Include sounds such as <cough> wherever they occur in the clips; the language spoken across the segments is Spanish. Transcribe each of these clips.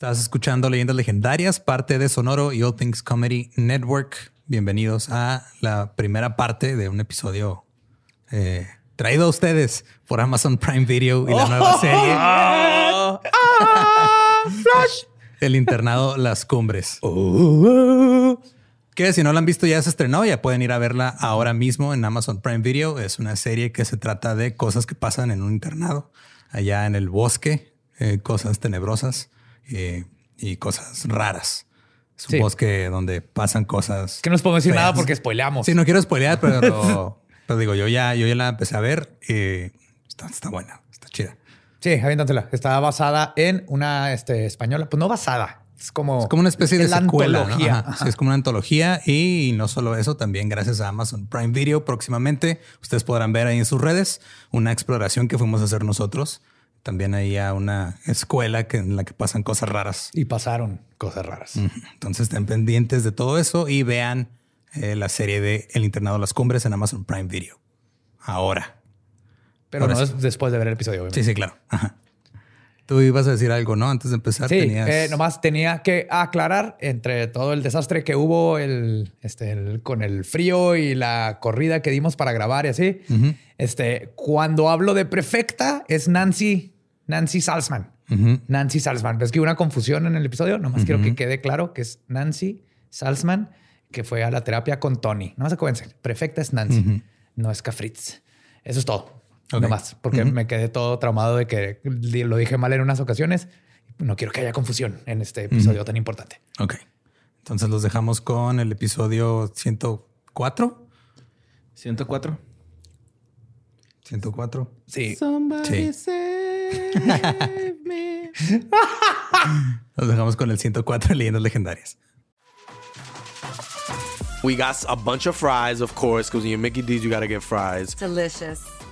Estás escuchando Leyendas Legendarias, parte de Sonoro y All Things Comedy Network. Bienvenidos a la primera parte de un episodio eh, traído a ustedes por Amazon Prime Video y la nueva serie. <laughs> Ah, Flash. El internado Las Cumbres. Que si no la han visto ya se estrenó, ya pueden ir a verla ahora mismo en Amazon Prime Video. Es una serie que se trata de cosas que pasan en un internado allá en el bosque, eh, cosas tenebrosas eh, y cosas raras. Es un bosque donde pasan cosas. Que no les puedo decir nada porque spoileamos. Sí, no quiero spoilear, pero, <laughs> pero digo, yo ya, yo ya la empecé a ver y está, está buena, está chida. Sí, aviéntatela. Está basada en una este, española, pues no basada. Es como, es como una especie de secuela. Sí, es como una antología y no solo eso, también gracias a Amazon Prime Video próximamente ustedes podrán ver ahí en sus redes una exploración que fuimos a hacer nosotros también hay una escuela que, en la que pasan cosas raras. Y pasaron cosas raras. Entonces estén pendientes de todo eso y vean eh, la serie de El Internado de las Cumbres en Amazon Prime Video. Ahora. Pero no es después de ver el episodio. Sí, sí, claro. Tú ibas a decir algo, ¿no? Antes de empezar. Sí, eh, nomás tenía que aclarar entre todo el desastre que hubo el, este, con el frío y la corrida que dimos para grabar y así. Este, cuando hablo de prefecta es Nancy, Nancy Salzman. Nancy Salzman. ¿Ves que hubo una confusión en el episodio? Nomás quiero que quede claro que es Nancy Salzman que fue a la terapia con Tony. No se acuérdense. Prefecta es Nancy, no es Cafritz. Eso es todo. Okay. más, porque me quedé todo traumado de que lo dije mal en unas ocasiones. No quiero que haya confusión en este episodio tan importante. Ok. Entonces los dejamos con el episodio 104. 104. 104. Sí. Somebody sí. Nos dejamos con el 104 de leyendas legendarias. We got a bunch of fries, of course, because when you're Mickey D's, you got to get fries. Delicious.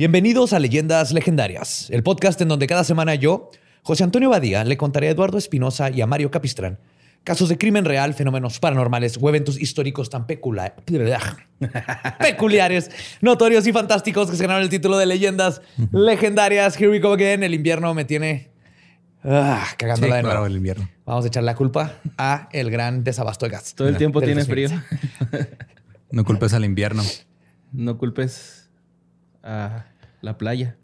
Bienvenidos a Leyendas Legendarias, el podcast en donde cada semana yo, José Antonio Badía, le contaré a Eduardo Espinosa y a Mario Capistrán casos de crimen real, fenómenos paranormales o eventos históricos tan pecula- <laughs> peculiares, notorios y fantásticos que se ganaron el título de Leyendas Legendarias. Here we go again. El invierno me tiene ah, Sí, cagándola de nuevo. claro, el invierno. Vamos a echar la culpa a el gran desabasto de gas. Todo el tiempo tiene 2020. frío. No culpes al invierno. No culpes a la playa.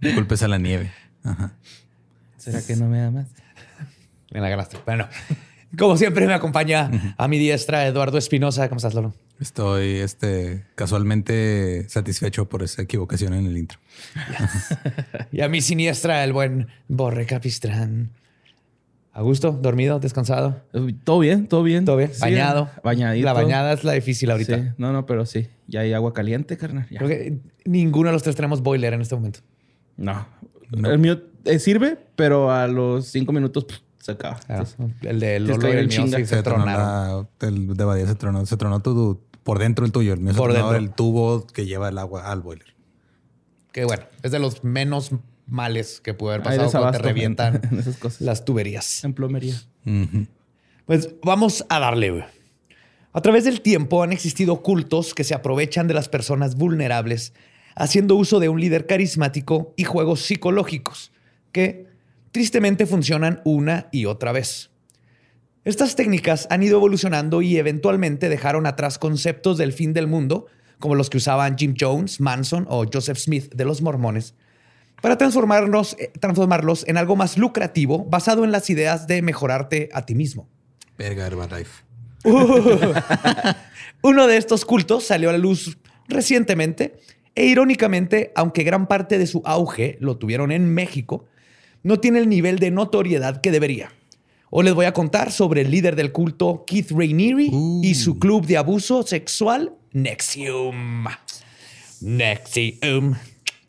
No culpes a la nieve. Ajá. ¿Será que no me amas? Me la ganaste. Bueno, como siempre me acompaña a mi diestra Eduardo Espinosa. ¿Cómo estás, Lolo? Estoy este, casualmente satisfecho por esa equivocación en el intro. <laughs> Y a mi siniestra el buen Borre Capistrán. ¿A gusto? ¿Dormido? ¿Descansado? Todo bien, todo bien. ¿Todo bien? Sí, ¿Bañado? Bañadito. La bañada es la difícil ahorita. Sí. No, no, pero sí. Ya hay agua caliente, carnal. Ya. Creo que ninguno de los tres tenemos boiler en este momento. No. El mío eh, sirve, pero a los cinco minutos pff, se acaba. Ah, Entonces, el de Lolo y el mío sí se tronó tronaron. la- el de Badía se tronó, se tronó tu, por dentro el tuyo. El mío se Por tronó dentro. el tubo que lleva el agua al boiler. Que bueno, es de los menos males que puede haber pasado cuando te revientan <laughs> en esas cosas. las tuberías. En plomería. Pues vamos a darle. güey. A través del tiempo han existido cultos que se aprovechan de las personas vulnerables, haciendo uso de un líder carismático y juegos psicológicos que tristemente funcionan una y otra vez. Estas técnicas han ido evolucionando y eventualmente dejaron atrás conceptos del fin del mundo, como los que usaban Jim Jones, Manson o Joseph Smith de los mormones, para transformarnos, eh, transformarlos en algo más lucrativo basado en las ideas de mejorarte a ti mismo. Verga, Herbalife. <laughs> Uno de estos cultos salió a la luz recientemente e irónicamente, aunque gran parte de su auge lo tuvieron en México, no tiene el nivel de notoriedad que debería. Hoy les voy a contar sobre el líder del culto Keith Rainieri y su club de abuso sexual Nexium. Nexium.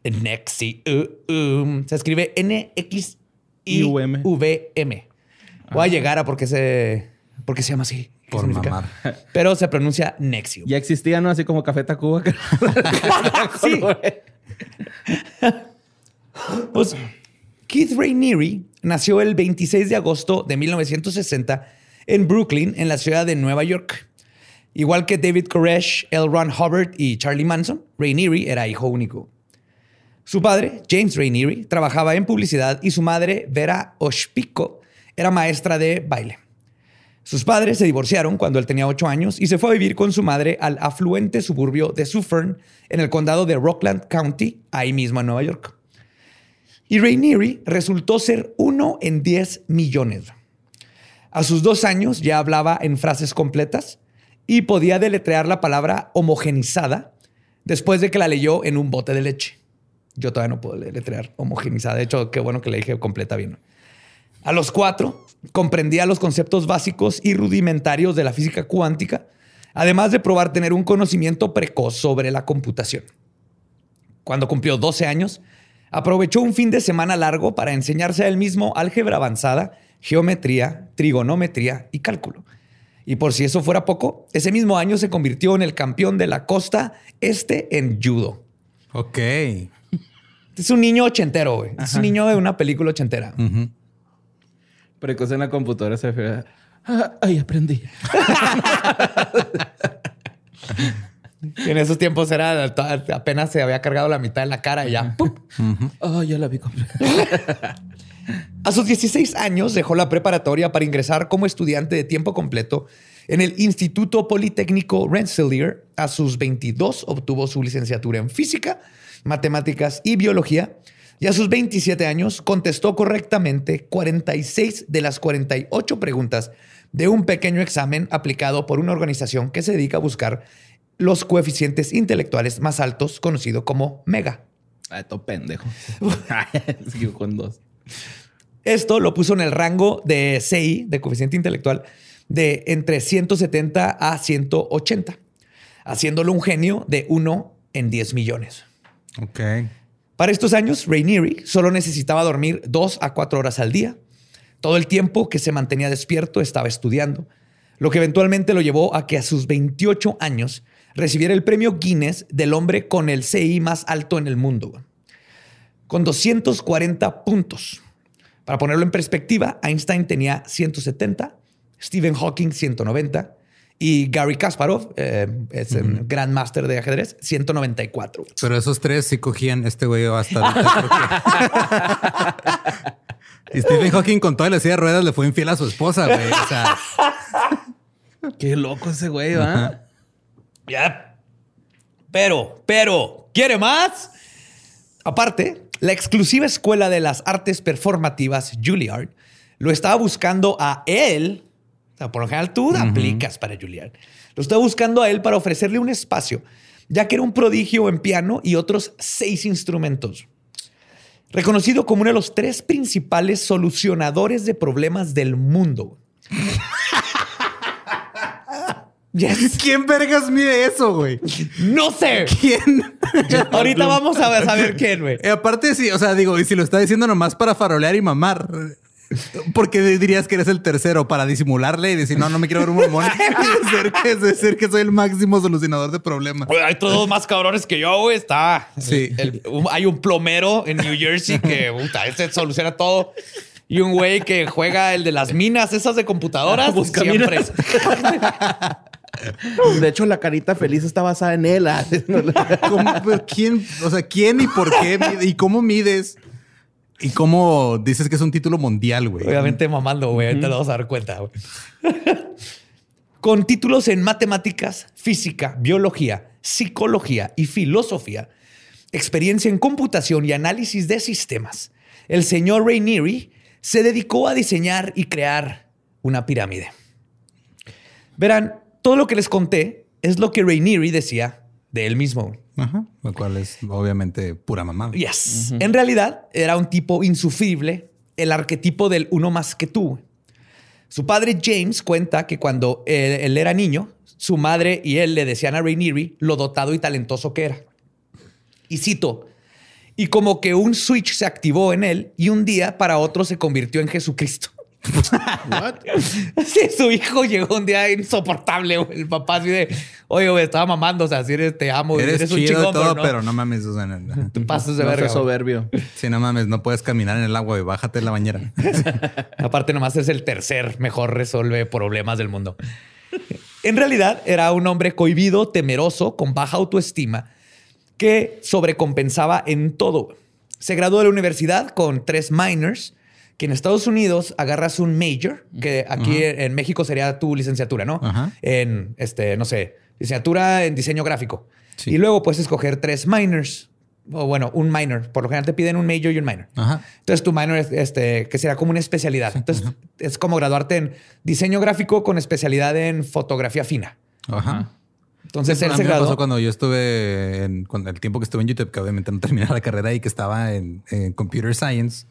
Nexium. Se escribe N-X-I-V-M. Voy a llegar a por qué se, por qué se llama así. ¿Qué Por significa? mamar. <laughs> Pero se pronuncia Nexium. Ya existía, ¿no? Así como Café Tacuba. <laughs> <laughs> Sí. Pues Keith Rainieri nació el 26 de agosto de 1960 en Brooklyn, en la ciudad de Nueva York. Igual que David Koresh, L. Ron Hubbard y Charlie Manson, Rainieri era hijo único. Su padre, James Rainieri, trabajaba en publicidad y su madre, Vera Oshpiko, era maestra de baile. Sus padres se divorciaron cuando él tenía ocho años y se fue a vivir con su madre al afluente suburbio de Suffern, en el condado de Rockland County, ahí mismo en Nueva York. Y Rainieri resultó ser uno en 10 millones. A sus dos años ya hablaba en frases completas y podía deletrear la palabra homogenizada después de que la leyó en un bote de leche. Yo todavía no puedo deletrear homogenizada. De hecho, qué bueno que le dije completa bien. A los cuatro, comprendía los conceptos básicos y rudimentarios de la física cuántica, además de probar tener un conocimiento precoz sobre la computación. Cuando cumplió 12 años, aprovechó un fin de semana largo para enseñarse a él mismo álgebra avanzada, geometría, trigonometría y cálculo. Y por si eso fuera poco, ese mismo año se convirtió en el campeón de la costa este en judo. Ok. Es un niño ochentero, güey. Es un niño de una película ochentera. Precoz en la computadora se fue. "Ah, Ay, aprendí. <laughs> Y en esos tiempos era apenas se había cargado la mitad de la cara y ya. ¡pum! Oh, ya la vi completa. <laughs> A sus 16 años dejó la preparatoria para ingresar como estudiante de tiempo completo en el Instituto Politécnico Rensselaer. A sus 22 obtuvo su licenciatura en física, matemáticas y biología. Y a sus 27 años contestó correctamente 46 de las 48 preguntas de un pequeño examen aplicado por una organización que se dedica a buscar los coeficientes intelectuales más altos, conocido como MEGA. Todo pendejo. <laughs> Sigo con dos. Esto lo puso en el rango de CI, de coeficiente intelectual, de entre 170 a 180, haciéndolo un genio de 1 en 10 millones. Para estos años, Rainieri solo necesitaba dormir 2 a 4 horas al día. Todo el tiempo que se mantenía despierto estaba estudiando, lo que eventualmente lo llevó a que a sus 28 años recibiera el premio Guinness del hombre con el CI más alto en el mundo, con 240 puntos. Para ponerlo en perspectiva, Einstein tenía 170, Stephen Hawking 190 y Gary Kasparov, eh, es el gran máster de ajedrez, 194. Pero esos tres sí cogían este güey hasta <laughs> y Stephen Hawking con toda la silla de ruedas le fue infiel a su esposa, güey. O sea, <laughs> Qué loco ese güey, ¿va? Ya. Pero, pero, ¿quiere más? Aparte, la exclusiva escuela de las artes performativas Juilliard lo estaba buscando a él. O sea, por lo general tú aplicas para Juilliard. Lo estaba buscando a él para ofrecerle un espacio, ya que era un prodigio en piano y otros seis instrumentos. Reconocido como uno de los tres principales solucionadores de problemas del mundo. <laughs> Yes. ¿quién vergas mide eso, güey? No sé. ¿Quién? Ahorita vamos a ver, saber quién, güey. Aparte, sí, o sea, digo, y si lo está diciendo nomás para farolear y mamar, ¿por qué dirías que eres el tercero? Para disimularle y decir, no, no me quiero ver un mamón <laughs> <laughs> y decir que, decir que soy el máximo solucionador de problemas. Hay todos más cabrones que yo, güey. Está. Sí. el- un- hay un plomero en New Jersey que puta, este soluciona todo. Y un güey que juega el de las minas, esas de computadoras. <laughs> Busca siempre. minas. De hecho, la carita feliz está basada en él. ah. ¿Cómo- pero ¿Quién? O sea, ¿quién y por qué? ¿Y cómo mides? ¿Y cómo dices que es un título mundial, güey? Obviamente mamando, güey. Ahorita lo vas a dar cuenta, güey. <laughs> Con títulos en matemáticas, física, biología, psicología y filosofía, experiencia en computación y análisis de sistemas, el señor Rainieri se dedicó a diseñar y crear una pirámide. Verán, todo lo que les conté es lo que Rainieri decía de él mismo. Ajá. Lo cual es obviamente pura mamá. Yes. En realidad era un tipo insufrible, el arquetipo del uno más que tú. Su padre James cuenta que cuando él, él era niño, su madre y él le decían a Rainieri lo dotado y talentoso que era. Y cito, y como que un switch se activó en él y un día para otro se convirtió en Jesucristo. <laughs> Sí, su hijo llegó un día insoportable, güey. El papá así de, oye, güey, estaba mamando, o sea, si eres, te amo, Eres, eres, un chido y todo, pero, pero no, mames, o sea, no- te pasas de No verga. soberbio. <laughs> Sí, no mames, no puedes caminar en el agua y bájate de la bañera. <laughs> Aparte, nomás es el tercer mejor resuelve problemas del mundo. En realidad, era un hombre cohibido, temeroso, con baja autoestima, que sobrecompensaba en todo. Se graduó de la universidad con tres minors, que en Estados Unidos agarras un major, que aquí en México sería tu licenciatura, ¿no? Ajá. En, este, no sé, licenciatura en diseño gráfico. Sí. Y luego puedes escoger tres minors. O bueno, un minor. Por lo general te piden un major y un minor. Ajá. Entonces tu minor es este, que será como una especialidad. Entonces es como graduarte en diseño gráfico con especialidad en fotografía fina. Ajá. Entonces Sí, él se me pasó graduó. cuando yo estuve en cuando el tiempo que estuve en YouTube, que obviamente no <laughs> terminé la carrera y que estaba en, en Computer Science,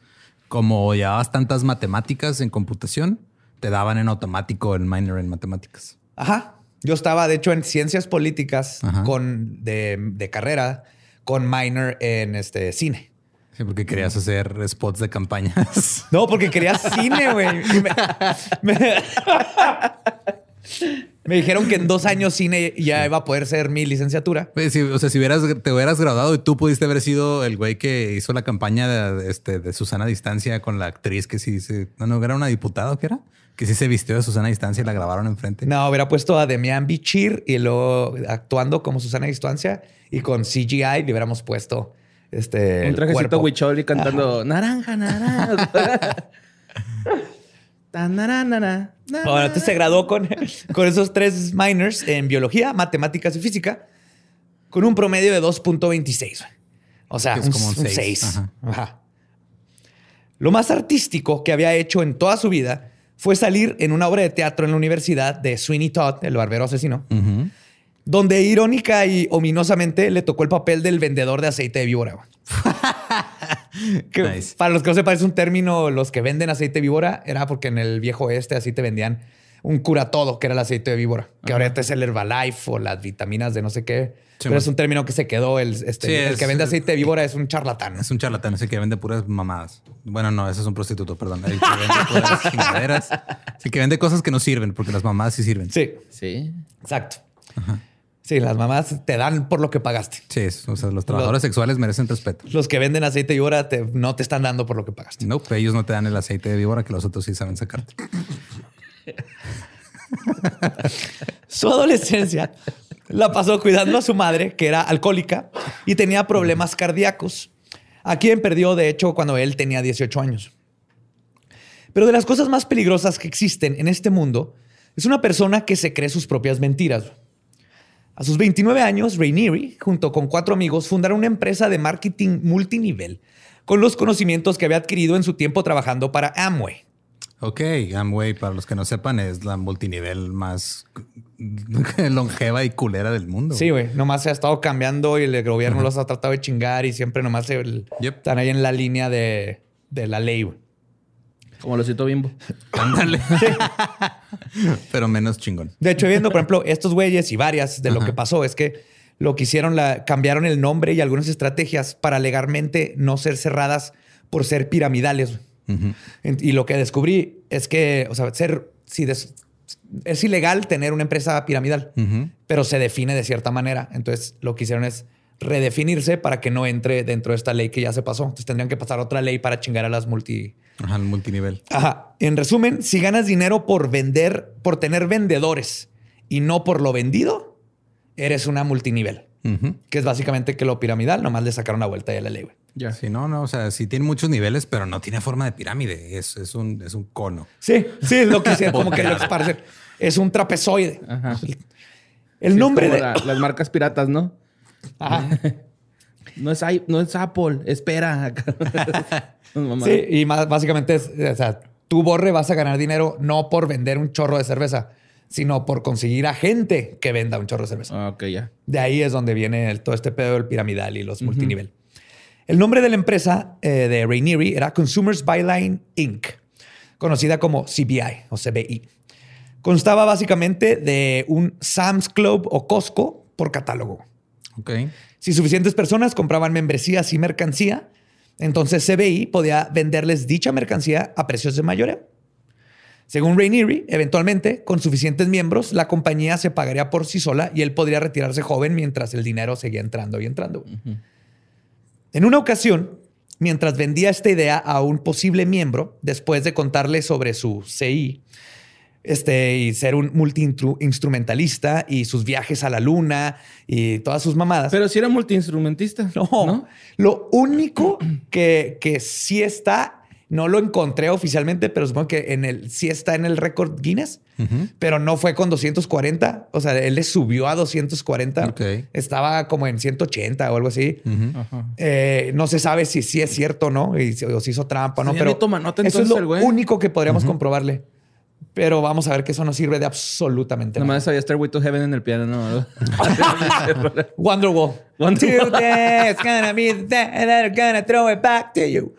como llevabas tantas matemáticas en computación, te daban en automático el minor en matemáticas. Ajá. Yo estaba, de hecho, en ciencias políticas Ajá. con de, de carrera con minor en este cine. Sí, porque querías hacer spots de campañas. No, porque quería cine, güey. <laughs> Me, dijeron que en dos años cine ya iba a poder ser mi licenciatura. Pues, sí, o sea, si hubieras, te hubieras graduado y tú pudiste haber sido el güey que hizo la campaña de, este, de Susana Distancia con la actriz que sí se... No, no, era una diputada, ¿o ¿qué era? Que sí se vistió de Susana Distancia y la grabaron enfrente. No, hubiera puesto a Demian Bichir y luego actuando como Susana Distancia y con CGI le hubiéramos puesto este Un trajecito huichol y cantando naranja, naranja. <laughs> <laughs> Tan, nara, nara. Bueno, entonces se graduó con, <laughs> con esos tres minors en biología, matemáticas y física con un promedio de 2.26. O sea, es un, como un un seis. 6. Ajá. Ajá. Lo más artístico que había hecho en toda su vida fue salir en una obra de teatro en la universidad de Sweeney Todd, el barbero asesino, donde irónica y ominosamente le tocó el papel del vendedor de aceite de víbora. <laughs> güey. Que Nice. Para los que no sepan, es un término, los que venden aceite de víbora, era porque en el viejo oeste así te vendían un cura todo, que era el aceite de víbora, que ahorita es el Herbalife o las vitaminas de no sé qué. pero man. es un término que se quedó. El, este, Sí, el es- que vende aceite de víbora es un charlatán. Es un charlatán, ese que vende puras mamadas. Bueno, no, ese es un prostituto, perdón. El que vende puras <laughs> chingaderas. Sí, que vende cosas que no sirven, porque las mamadas sí sirven. Sí, Sí. exacto. Sí, las mamás te dan por lo que pagaste. Sí, o sea, los trabajadores sexuales merecen respeto. Los que venden aceite de víbora te- no te están dando por lo que pagaste. No, ellos no te dan el aceite de víbora que los otros sí saben sacarte. <laughs> Su adolescencia la pasó cuidando a su madre, que era alcohólica y tenía problemas cardíacos, a quien perdió, de hecho, cuando él tenía 18 años. Pero de las cosas más peligrosas que existen en este mundo es una persona que se cree sus propias mentiras. A sus 29 años, Rainieri, junto con cuatro amigos, fundaron una empresa de marketing multinivel con los conocimientos que había adquirido en su tiempo trabajando para Amway. Ok, Amway, para los que no sepan, es la multinivel más <laughs> longeva y culera del mundo. Sí, güey. Nomás se ha estado cambiando y el gobierno los ha tratado de chingar y siempre nomás se- Yep. están ahí en la línea de, de la ley, güey. Como lo cito bimbo. Ándale. <laughs> <laughs> Pero menos chingón. De hecho, viendo, por ejemplo, estos güeyes y varias de lo que pasó es que lo que hicieron, la, cambiaron el nombre y algunas estrategias para legalmente no ser cerradas por ser piramidales. Y lo que descubrí es que, o sea, ser, si des- es ilegal tener una empresa piramidal, pero se define de cierta manera. Entonces, lo que hicieron es redefinirse para que no entre dentro de esta ley que ya se pasó. Entonces, tendrían que pasar otra ley para chingar a las multi. Ajá, el multinivel. Ajá. En resumen, si ganas dinero por vender, por tener vendedores y no por lo vendido, eres una multinivel, Ujú. que es básicamente que lo piramidal nomás le sacaron la vuelta ya a la ley. güey. Ya. Sí, no, no, o sea, sí tiene muchos niveles, pero no tiene forma de pirámide. Es, es, un, es un cono. Sí, sí, es lo que hicieron, como que lo esparcen. Es un trapezoide. Ajá. El nombre de. la- las marcas piratas, ¿no? Ajá. <laughs> No es, no es Apple, espera. <laughs> Sí, y más, básicamente es, o sea, tú, Borre, vas a ganar dinero no por vender un chorro de cerveza, sino por conseguir a gente que venda un chorro de cerveza. Ah, ok, ya. De ahí es donde viene el- todo este pedo del piramidal y los multinivel. El nombre de la empresa eh, de Rainieri era Consumers Byline Inc., conocida como CBI o CBI. Constaba básicamente de un Sam's Club o Costco por catálogo. Ok. Si suficientes personas compraban membresías y mercancía, entonces CBI podía venderles dicha mercancía a precios de mayoreo. Según Rainieri, eventualmente, con suficientes miembros, la compañía se pagaría por sí sola y él podría retirarse joven mientras el dinero seguía entrando y entrando. En una ocasión, mientras vendía esta idea a un posible miembro, después de contarle sobre su CI, este, y ser un multi-instrumentalista y sus viajes a la luna y todas sus mamadas. Pero si era multiinstrumentista. No, lo único que, que sí está, no lo encontré oficialmente, pero supongo que en el, sí está en el récord Guinness, pero no fue con 240. O sea, él le subió a 240. Ok. Estaba como en 180 o algo así. Eh, no se sabe si sí es cierto o no, y si- o si hizo trampa o no, Sí, pero toma nota eso es entonces lo el único que podríamos comprobarle. Pero vamos a ver que eso no sirve de absolutamente nada. Nomás sabía Stairway to Heaven en el piano, ¿no? <laughs> Wonderwall. Wonderwall. Today's gonna be the day that I'm gonna throw it back to you.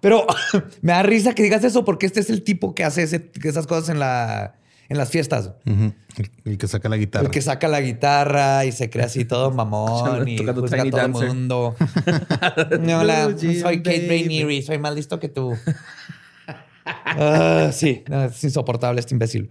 Pero <laughs> me da risa que digas eso porque este es el tipo que hace ese- esas cosas en, la, en las fiestas. Ujú. el, el que saca la guitarra. El que saca la guitarra y se cree así todo <laughs> mamón y juzga a todo el mundo. No, hola, soy Kate. Rainieri, soy más listo que tú. Ah, sí, no, es insoportable este imbécil.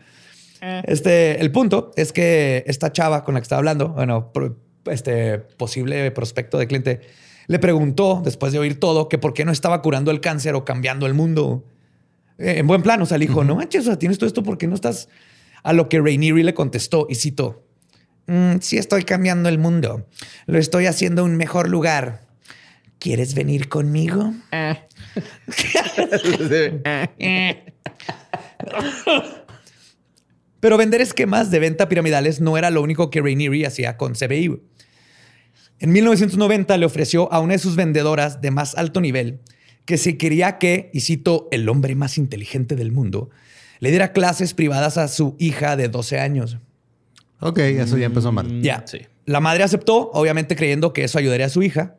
Este, el punto es que esta chava con la que estaba hablando, bueno, pro- este posible prospecto de cliente, le preguntó, después de oír todo, que por qué no estaba curando el cáncer o cambiando el mundo. Eh, en buen plan, o sea, le dijo, no manches, o sea, tienes todo esto, ¿por qué no estás? A lo que Rainieri le contestó y citó, "Mm, sí estoy cambiando el mundo, lo estoy haciendo un mejor lugar. ¿Quieres venir conmigo? <laughs> Pero vender esquemas de venta piramidales no era lo único que Rainieri hacía con CBI. En 1990 le ofreció a una de sus vendedoras de más alto nivel que si quería que, y cito, el hombre más inteligente del mundo, le diera clases privadas a su hija de 12 años. Ok, eso ya empezó mal. Ya. sí. La madre aceptó, obviamente creyendo que eso ayudaría a su hija.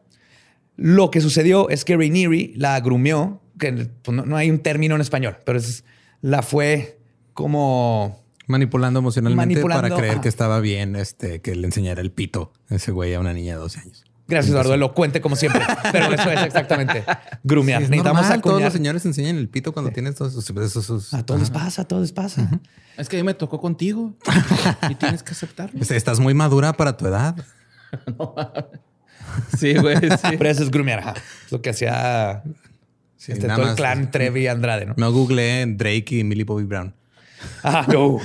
Lo que sucedió es que Rainieri la grumeó, que pues, no, no hay un término en español, pero es, la fue como Manipulando emocionalmente Manipulando, para creer que estaba bien este, que le enseñara el pito a ese güey a una niña de 12 años. Gracias, Eduardo. Elocuente como siempre. <laughs> Pero eso es exactamente. Grumear. Sí, es Necesitamos normal, todos los señores enseñan el pito cuando tienes todos esos... esos- esos- A todos les pasa, a todos les pasa. Es que a mí me tocó contigo <laughs> y tienes que aceptarlo. Este, Estás muy madura para tu edad. <laughs> <laughs> Sí, güey, sí. <laughs> Pero eso es grumear. ajá. Lo que hacía Sí, este, todo el clan Trevi y Andrade, ¿no? No googleé Drake y Millie Bobby Brown. <laughs> Ah, no.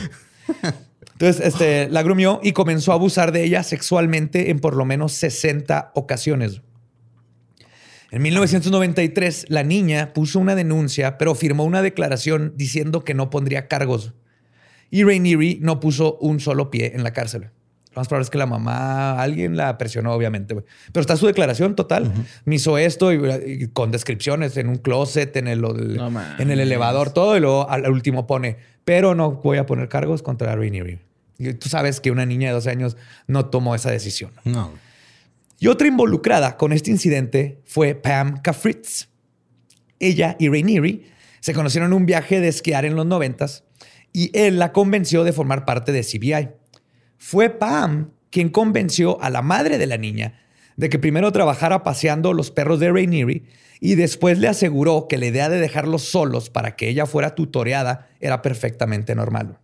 Entonces, este, la grumió y comenzó a abusar de ella sexualmente en por lo menos 60 ocasiones. En 1993, la niña puso una denuncia, pero firmó una declaración diciendo que no pondría cargos. Y Rainieri no puso un solo pie en la cárcel. Más probable es que la mamá, alguien la presionó, obviamente. Pero está su declaración total. Me hizo esto y, y con descripciones en un closet, en el, No mames. en el elevador, todo. Y luego al, al último pone, pero no voy a poner cargos contra Rainieri. Y tú sabes que una niña de 12 años no tomó esa decisión. No. Y otra involucrada con este incidente fue Pam Kafritz. Ella y Rainieri se conocieron en un viaje de esquiar en los noventas y él la convenció de formar parte de CBI. Fue Pam quien convenció a la madre de la niña de que primero trabajara paseando los perros de Rainieri y después le aseguró que la idea de dejarlos solos para que ella fuera tutoreada era perfectamente normal.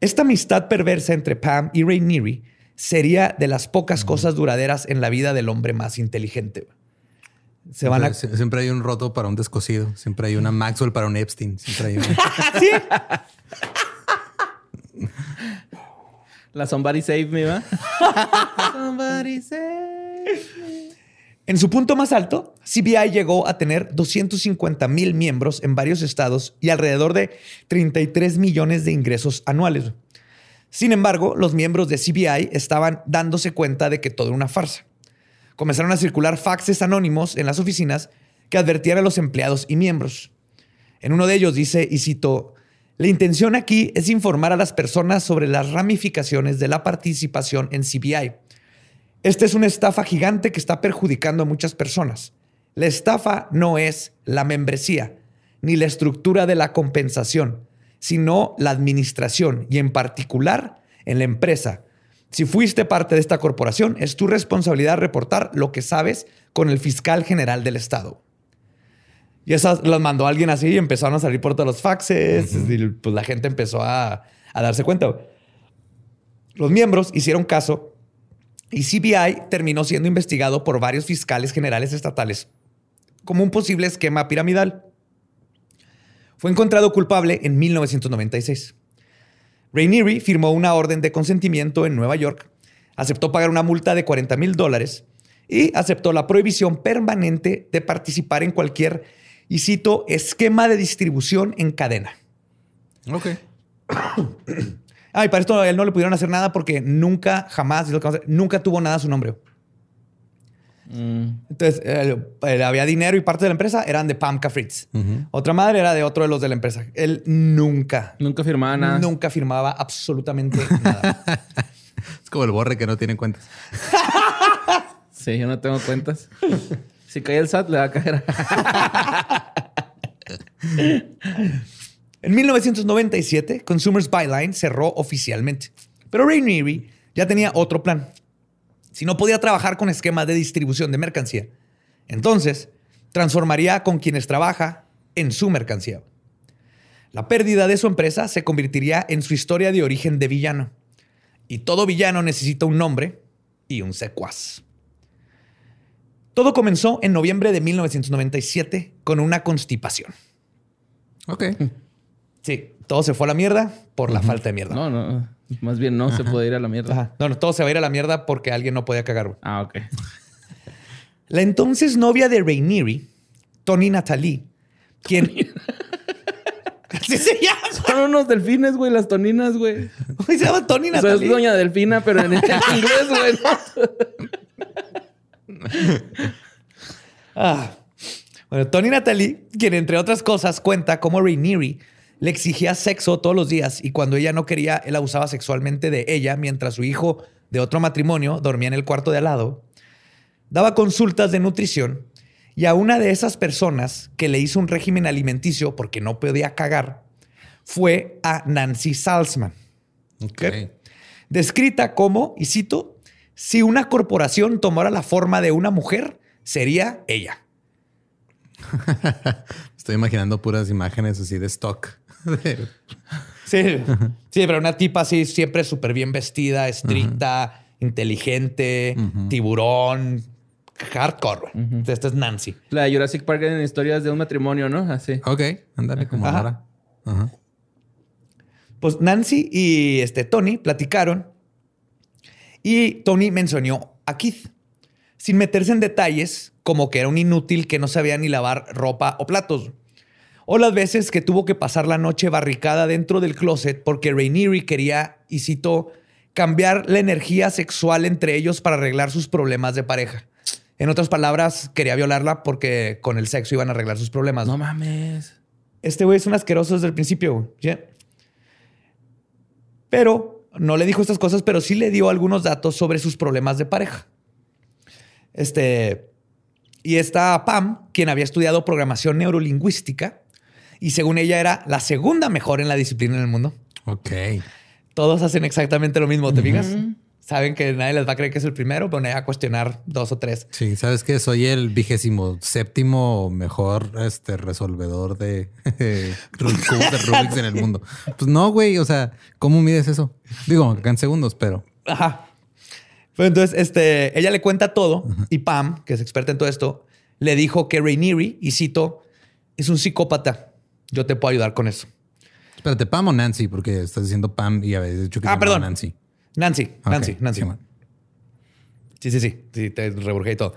Esta amistad perversa entre Pam y Rainieri sería de las pocas cosas duraderas en la vida del hombre más inteligente. Se van a... siempre, siempre hay un roto para un descosido. Siempre hay una Maxwell para un Epstein. Siempre hay una... <laughs> ¿Sí? La Somebody Save Me, ¿va? <laughs> somebody Save Me. En su punto más alto, CBI llegó a tener 250 mil miembros en varios estados y alrededor de 33 millones de ingresos anuales. Sin embargo, los miembros de CBI estaban dándose cuenta de que todo era una farsa. comenzaron a circular faxes anónimos en las oficinas que advertían a los empleados y miembros. En uno de ellos dice, y cito, la intención aquí es informar a las personas sobre las ramificaciones de la participación en CBI. Esta es una estafa gigante que está perjudicando a muchas personas. La estafa no es la membresía, ni la estructura de la compensación, sino la administración y en particular en la empresa. Si fuiste parte de esta corporación, es tu responsabilidad reportar lo que sabes con el fiscal general del estado. Y esas las mandó alguien así y empezaron a salir por todos los faxes y pues la gente empezó a, a darse cuenta. Los miembros hicieron caso y CBI terminó siendo investigado por varios fiscales generales estatales como un posible esquema piramidal. Fue encontrado culpable en 1996. Rainieri firmó una orden de consentimiento en Nueva York, aceptó pagar una multa de 40 mil dólares y aceptó la prohibición permanente de participar en cualquier, y cito, esquema de distribución en cadena. Ok. Ah, y para esto a él no le pudieron hacer nada porque nunca, jamás, nunca tuvo nada a su nombre. Entonces, él- él había dinero y parte de la empresa eran de Pamka Fritz. Otra madre era de otro de los de la empresa. Él nunca, Nunca firmaba nada. nunca firmaba absolutamente <laughs> nada. Es como el borre que no tiene cuentas. Sí, yo no tengo cuentas. <laughs> Si cae el SAT, le va a caer. En 1997, Consumers Byline cerró oficialmente, pero Rainieri ya tenía otro plan. Si no podía trabajar con esquemas de distribución de mercancía, entonces transformaría con quienes trabaja en su mercancía. La pérdida de su empresa se convertiría en su historia de origen de villano. Y todo villano necesita un nombre y un secuaz. Todo comenzó en noviembre de 1997 con una constipación. Ok. Sí, todo se fue a la mierda por la falta de mierda. No, no. Más bien no se puede ir a la mierda. Ajá. No, no, todo se va a ir a la mierda porque alguien no podía cagar. güey. Ah, ok. La entonces novia de Rainieri, Tony Natalie, quien... <laughs> Así se llama. Son unos delfines, güey, las toninas, güey. Se llama Tony O sea, es Natalie. doña delfina, pero en <laughs> inglés, güey. <laughs> Ah. Bueno, Tony Natalie, quien entre otras cosas cuenta cómo Rainieri le exigía sexo todos los días y cuando ella no quería, él abusaba sexualmente de ella mientras su hijo de otro matrimonio dormía en el cuarto de al lado. Daba consultas de nutrición y a una de esas personas que le hizo un régimen alimenticio porque no podía cagar fue a Nancy Salzman. Ok. Descrita como, y cito, si una corporación tomara la forma de una mujer, sería ella. <laughs> Estoy imaginando puras imágenes así de stock. <laughs> Sí, sí, pero una tipa así, siempre súper bien vestida, estricta, inteligente, tiburón, hardcore. Esta es Nancy. La de Jurassic Park en historias de un matrimonio, ¿no? Así. ok, ándale como Ajá. ahora. Ajá. Pues Nancy y este Tony platicaron y Tony mencionó a Keith, sin meterse en detalles, como que era un inútil que no sabía ni lavar ropa o platos. O las veces que tuvo que pasar la noche barricada dentro del closet porque Rainieri quería, y cito, cambiar la energía sexual entre ellos para arreglar sus problemas de pareja. En otras palabras, quería violarla porque con el sexo iban a arreglar sus problemas. No mames. Este güey es un asqueroso desde el principio. Pero no le dijo estas cosas, pero sí le dio algunos datos sobre sus problemas de pareja. Este. Y está Pam, quien había estudiado programación neurolingüística y según ella era la segunda mejor en la disciplina en el mundo. Ok. Todos hacen exactamente lo mismo, ¿te fijas? Saben que nadie les va a creer que es el primero, pero nadie va a cuestionar dos o tres. Sí, sabes que soy el vigésimo séptimo mejor este resolvedor de <laughs> cubos de Rubik's en el mundo. Pues no, güey. O sea, ¿cómo mides eso? Digo, en segundos, pero Ajá. Pero entonces, este, ella le cuenta todo y Pam, que es experta en todo esto, le dijo que Rainieri, y cito, es un psicópata. Yo te puedo ayudar con eso. espérate, Pam o Nancy, porque estás diciendo Pam y habéis dicho que Ah, perdón. Nancy. Nancy, Nancy, Nancy. sí. Sí, sí, sí. Te reburgé y todo.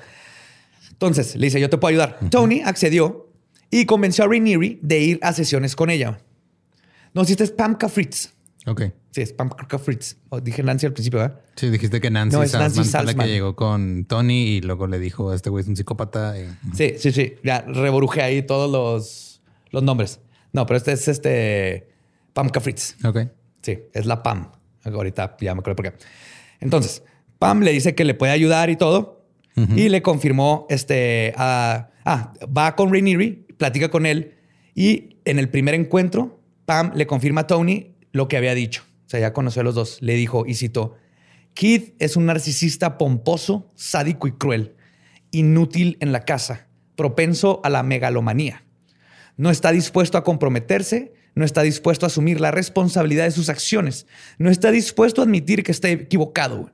Entonces, le dice, yo te puedo ayudar. Tony accedió y convenció a Rainieri de ir a sesiones con ella. No, si esta es Pamka Fritz. Ok. Sí, es Pam Crocker Fritz. O dije Nancy al principio, ¿verdad? Sí, dijiste que Nancy, No, es Salzman Nancy fue la Salzman. que llegó con Tony y luego le dijo, este güey es un psicópata. y- Sí, sí, sí. Ya reborujé ahí todos los, los nombres. No, pero este es este Pam Fritz. Ok. Sí, es la Pam. Ahorita ya me acuerdo por qué. Entonces, Pam le dice que le puede ayudar y todo. Y le confirmó este. a- ah, va con Rainieri, platica con él. Y en el primer encuentro, Pam le confirma a Tony lo que había dicho. O sea, ya conoció a los dos. Le dijo y citó: Kid es un narcisista pomposo, sádico y cruel, inútil en la casa, propenso a la megalomanía. No está dispuesto a comprometerse, no está dispuesto a asumir la responsabilidad de sus acciones, no está dispuesto a admitir que está equivocado.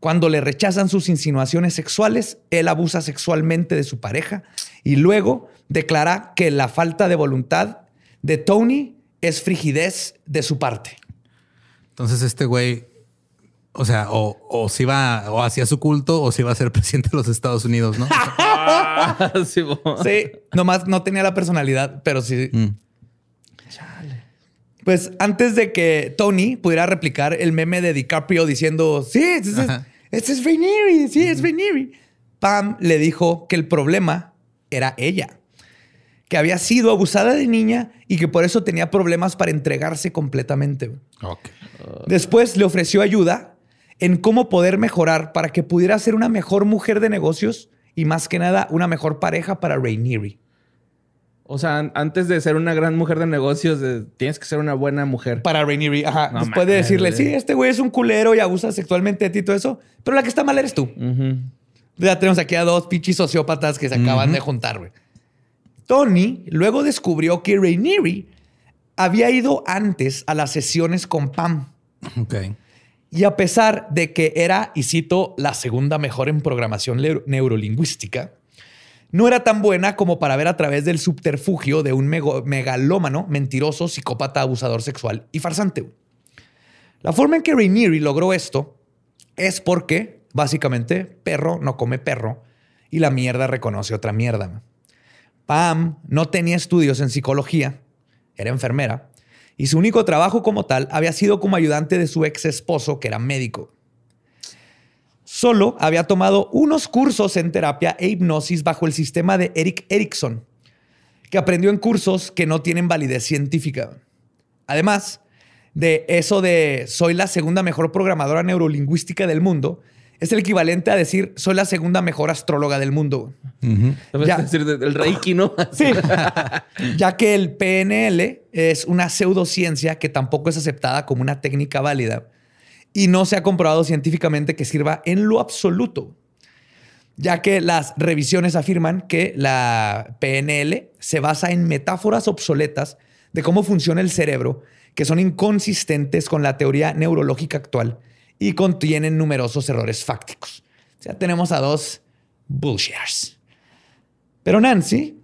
Cuando le rechazan sus insinuaciones sexuales, él abusa sexualmente de su pareja y luego declara que la falta de voluntad de Tony es frigidez de su parte. Entonces este güey, o sea, o, o si iba, o hacía su culto, o si iba a ser <laughs> presidente de los Estados Unidos, ¿no? <laughs> <laughs> Sí, bo. Sí, nomás no tenía la personalidad, pero sí. Pues antes de que Tony pudiera replicar el meme de DiCaprio diciendo, sí, este es, este Rainieri, sí, es Rainieri. Pam le dijo que el problema era ella, que había sido abusada de niña y que por eso tenía problemas para entregarse completamente. Después le ofreció ayuda en cómo poder mejorar para que pudiera ser una mejor mujer de negocios y más que nada una mejor pareja para Rainieri. O sea, an- antes de ser una gran mujer de negocios, tienes que ser una buena mujer. Para Rainieri, ajá. No Después de decirle, sí, este güey es un culero y abusa sexualmente de ti y todo eso, pero la que está mal eres tú. Ya tenemos aquí a dos pichis sociópatas que se acaban de juntar, güey. Tony luego descubrió que Rainieri había ido antes a las sesiones con Pam. Ok. Y a pesar de que era, y cito, la segunda mejor en programación neuro- neurolingüística, no era tan buena como para ver a través del subterfugio de un megalómano, mentiroso, psicópata, abusador sexual y farsante. La forma en que Rainieri logró esto es porque, básicamente, perro no come perro y la mierda reconoce otra mierda. Pam no tenía estudios en psicología, era enfermera, y su único trabajo como tal había sido como ayudante de su ex esposo, que era médico. Solo había tomado unos cursos en terapia e hipnosis bajo el sistema de Eric Erickson, que aprendió en cursos que no tienen validez científica. Además de eso de soy la segunda mejor programadora neurolingüística del mundo, es el equivalente a decir soy la segunda mejor astróloga del mundo. Debes Ya. decir de- del Reiki, ¿no? <laughs> Sí. <laughs> ya que el PNL es una pseudociencia que tampoco es aceptada como una técnica válida y no se ha comprobado científicamente que sirva en lo absoluto. Ya que las revisiones afirman que la PNL se basa en metáforas obsoletas de cómo funciona el cerebro que son inconsistentes con la teoría neurológica actual y contienen numerosos errores fácticos. O sea, tenemos a dos bullshitters. Pero Nancy,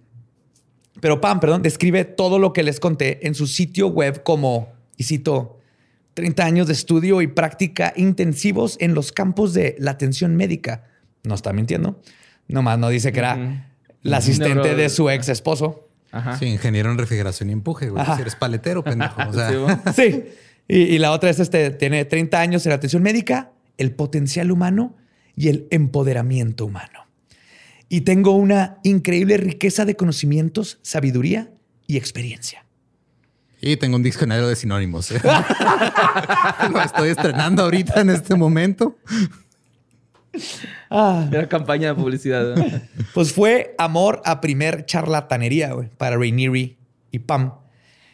pero Pam, perdón, describe todo lo que les conté en su sitio web como, y cito, 30 años de estudio y práctica intensivos en los campos de la atención médica. No está mintiendo. Nomás no dice que era la asistente Neuro- de su ex esposo. Ajá. Sí, ingeniero en refrigeración y empuje, güey. Si eres paletero, pendejo. O sea, Sí, bo. <laughs> Sí. Y, y la otra es este, tiene 30 años en atención médica, el potencial humano y el empoderamiento humano. Y tengo una increíble riqueza de conocimientos, sabiduría y experiencia. Y tengo un diccionario de sinónimos. ¿eh? <laughs> Lo estoy estrenando ahorita en este momento. Era campaña de publicidad. ¿no? <laughs> Pues fue amor a primer charlatanería güey, para Rainieri y Pam.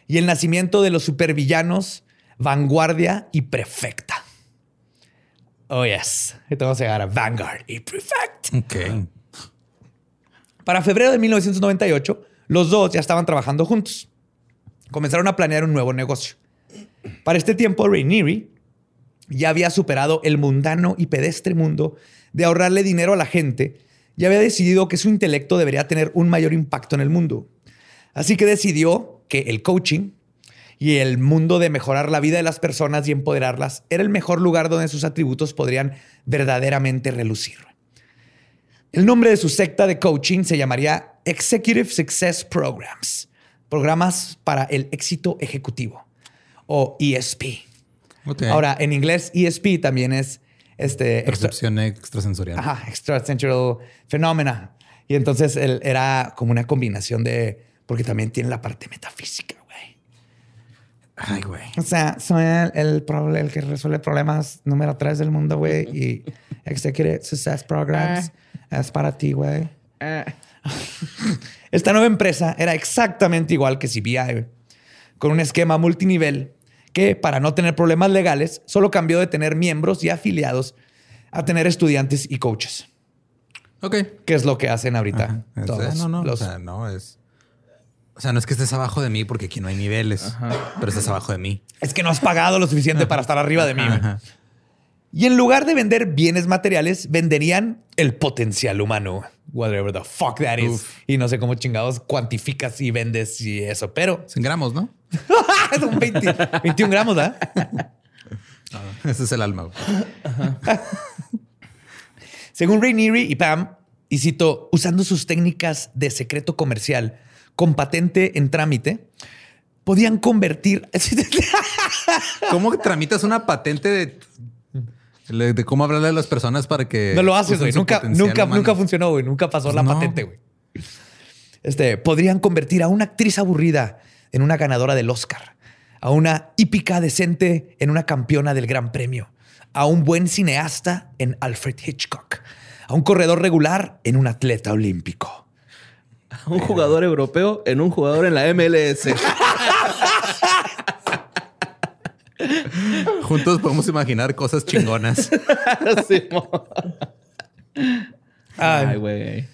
Y el nacimiento de los supervillanos Vanguardia y Prefecta. Oh, yes. Ahorita vamos a llegar a Vanguard y Prefect. Ok. Para febrero de 1998, los dos ya estaban trabajando juntos. Comenzaron a planear un nuevo negocio. Para este tiempo, Rainieri ya había superado el mundano y pedestre mundo de ahorrarle dinero a la gente y había decidido que su intelecto debería tener un mayor impacto en el mundo. Así que decidió que el coaching y el mundo de mejorar la vida de las personas y empoderarlas era el mejor lugar donde sus atributos podrían verdaderamente relucir. El nombre de su secta de coaching se llamaría Executive Success Programs, programas para el éxito ejecutivo o ESP. Ok. Ahora, en inglés, ESP también es este, extra- Percepción extrasensorial. Ajá, extrasensual phenomena. Y entonces él era como una combinación de, porque también tiene la parte metafísica, güey. Ay, güey. O sea, soy el, el, el que resuelve problemas número tres del mundo, güey. Y Executive Success Programs es para ti, güey. <laughs> Esta nueva empresa era exactamente igual que CBI, con un esquema multinivel que, para no tener problemas legales, solo cambió de tener miembros y afiliados a tener estudiantes y coaches, Ok. que es lo que hacen ahorita. Ajá. Todos no, no. los- O sea, no es. O sea, no es que estés abajo de mí porque aquí no hay niveles, pero estás abajo de mí. es que no has pagado lo suficiente para estar arriba de mí. Y en lugar de vender bienes materiales, venderían el potencial humano. Whatever the fuck that is. Uf. Y no sé cómo chingados cuantificas y vendes y eso, pero <laughs> en gramos, ¿no? <laughs> son 20 21 gramos, <laughs> ¿ah? Ese es el alma. Según Ray Neary y Pam, y cito, usando sus técnicas de secreto comercial con patente en trámite, podían convertir. ¿Cómo tramitas una patente de, de, de cómo hablarle a las personas para que. no lo haces, güey. Nunca, nunca, humano? nunca funcionó, güey. Nunca pasó la No. patente, güey. Este, podrían convertir a una actriz aburrida en una ganadora del Oscar, a una hípica decente en una campeona del Gran Premio, a un buen cineasta en Alfred Hitchcock, a un corredor regular en un atleta olímpico. Un jugador europeo en un jugador en la MLS. <laughs> <laughs> Juntos podemos imaginar cosas chingonas. <laughs> Sí. Ay. Güey.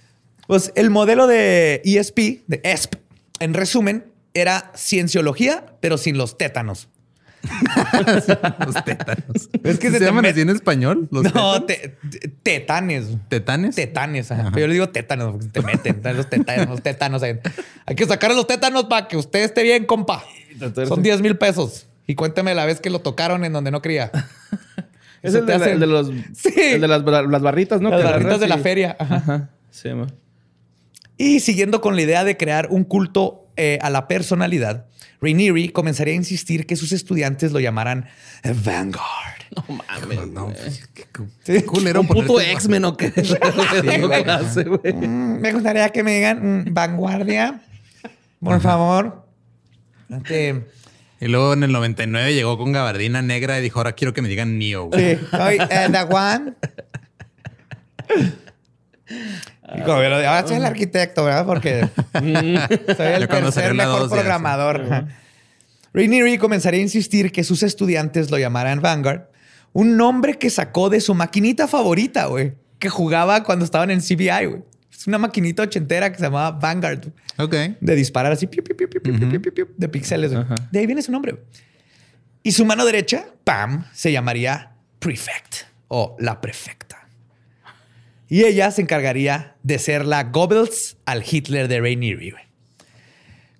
Pues el modelo de ESP, de ESP, en resumen, era cienciología, pero sin los tétanos. <laughs> Los tétanos. Es que ¿Sí se se te llaman así en español? ¿Los no, te- te- tetanes. ¿Tetanes? Tetanes, ajá. Pero yo le digo tétanos porque te meten los tétanos, los tétanos. Hay que sacar los tétanos para que usted esté bien, compa. Son 10 mil pesos. Y cuénteme la vez que lo tocaron en donde no quería. <laughs> Es Eso el te de, la- hace- el de los, Sí. el de las, las barritas, ¿no? Las Que barritas de la feria. Ajá. Ajá. Sí, mo. Y siguiendo con la idea de crear un culto eh, a la personalidad, Rainieri comenzaría a insistir que sus estudiantes lo llamaran Vanguard. No mames. No, güey. qué, cu- Sí. qué culero Un puto X-Men o qué. <laughs> Lo güey. que hace, güey. Mm, me gustaría que me digan mm, vanguardia, por favor. Este, Y luego en el 99 llegó con gabardina negra y dijo, ahora quiero que me digan Neo. güey. sí, soy eh, The One. Y como yo lo digo, ahora soy el arquitecto, ¿verdad? Porque <laughs> soy el tercer mejor dos, ya, programador. Rainieri comenzaría a insistir que sus estudiantes lo llamaran Vanguard, un nombre que sacó de su maquinita favorita, güey, que jugaba cuando estaban en CBI, güey. Es una maquinita ochentera que se llamaba Vanguard. De disparar así, piu, piu, piu, uh -huh. de píxeles. De ahí viene su nombre. Y su mano derecha, pam, se llamaría Prefect o la prefecta. Y ella se encargaría de ser la Goebbels al Hitler de Rainieri.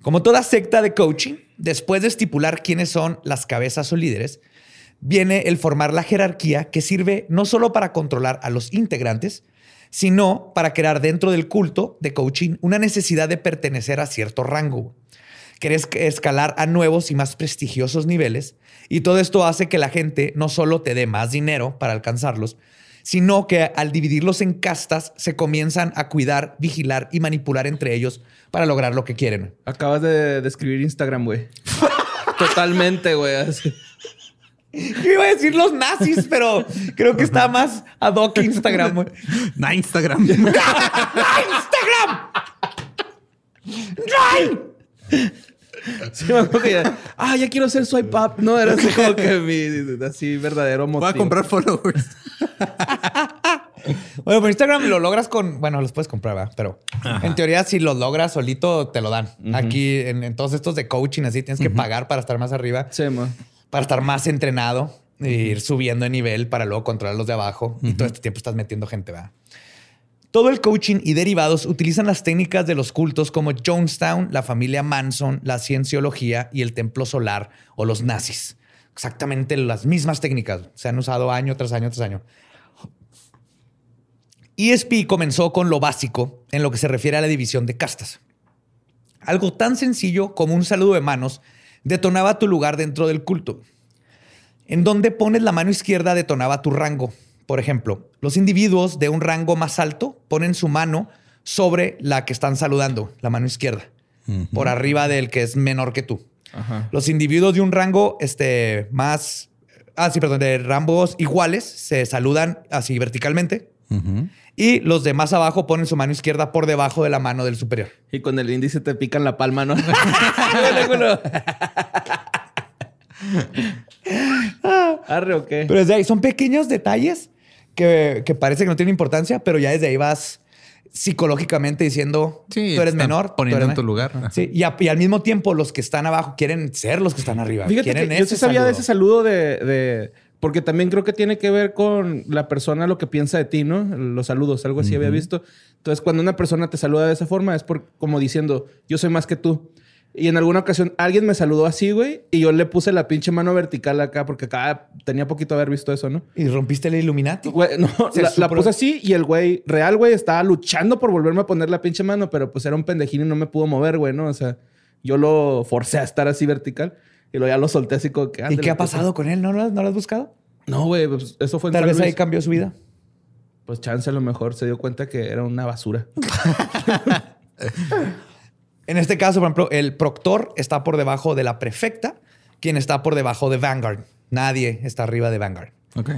Como toda secta de coaching, después de estipular quiénes son las cabezas o líderes, viene el formar la jerarquía que sirve no solo para controlar a los integrantes, sino para crear dentro del culto de coaching una necesidad de pertenecer a cierto rango. Querés escalar a nuevos y más prestigiosos niveles y todo esto hace que la gente no solo te dé más dinero para alcanzarlos, sino que al dividirlos en castas se comienzan a cuidar, vigilar y manipular entre ellos para lograr lo que quieren. Acabas de describir Instagram, güey. <laughs> Totalmente, güey. Yo iba a decir los nazis, pero creo que está más ad hoc Instagram. <laughs> Na Instagram. <laughs> ¡Instagram! Sí, me acuerdo que ya, ah, ya quiero hacer swipe up. No, era así como que mi así verdadero motivo. Voy a comprar followers. <laughs> Bueno, por Instagram lo logras con. Bueno, los puedes comprar, ¿verdad? Pero en teoría, si los logras solito, te lo dan. Aquí, en, en todos estos de coaching, así tienes que pagar para estar más arriba, Sí, mo. Para estar más entrenado, e ir subiendo de nivel para luego controlar los de abajo. Y todo este tiempo estás metiendo gente, ¿verdad? Todo el coaching y derivados utilizan las técnicas de los cultos como Jonestown, la familia Manson, la cienciología y el templo solar o los nazis. Exactamente las mismas técnicas. Se han usado año tras año tras año. ESP comenzó con lo básico en lo que se refiere a la división de castas. Algo tan sencillo como un saludo de manos detonaba tu lugar dentro del culto. En donde pones la mano izquierda detonaba tu rango. Por ejemplo, los individuos de un rango más alto ponen su mano sobre la que están saludando, la mano izquierda, por arriba del que es menor que tú. Los individuos de un rango este, más, ah, sí, perdón, de rangos iguales se saludan así verticalmente. Y los de más abajo ponen su mano izquierda por debajo de la mano del superior. Y con el índice te pican la palma, ¿no? <laughs> <laughs> Arre o qué. Pero desde ahí son pequeños detalles que, que parece que no tienen importancia, pero ya desde ahí vas psicológicamente diciendo Sí, tú eres menor. tú poniendo eres en tu me-". lugar. Sí, y, a- y al mismo tiempo los que están abajo quieren ser los que están arriba. Fíjate quieren que yo sí sabía de saludo. ese saludo de, de- Porque también creo que tiene que ver con la persona lo que piensa de ti, ¿no? Los saludos, algo así había visto. Entonces, cuando una persona te saluda de esa forma, es por como diciendo, yo soy más que tú. Y en alguna ocasión alguien me saludó así, güey, y yo le puse la pinche mano vertical acá, porque acá tenía poquito haber visto eso, ¿no? Y rompiste el Illuminati. Güey, <laughs> no, la, la puse así y el güey, real, güey, estaba luchando por volverme a poner la pinche mano, pero pues era un pendejín y no me pudo mover, güey, ¿no? O sea, yo lo forcé a estar así vertical y luego ya lo solté así como que... ¿Y qué ha pues, pasado con él? ¿No lo, has- no lo has buscado? No, güey, pues eso fue en Tal San vez ahí cambió su vida. Pues chance a lo mejor se dio cuenta que era una basura. <laughs> En este caso, por ejemplo, el proctor está por debajo de la prefecta, quien está por debajo de Vanguard. Nadie está arriba de Vanguard. Ok.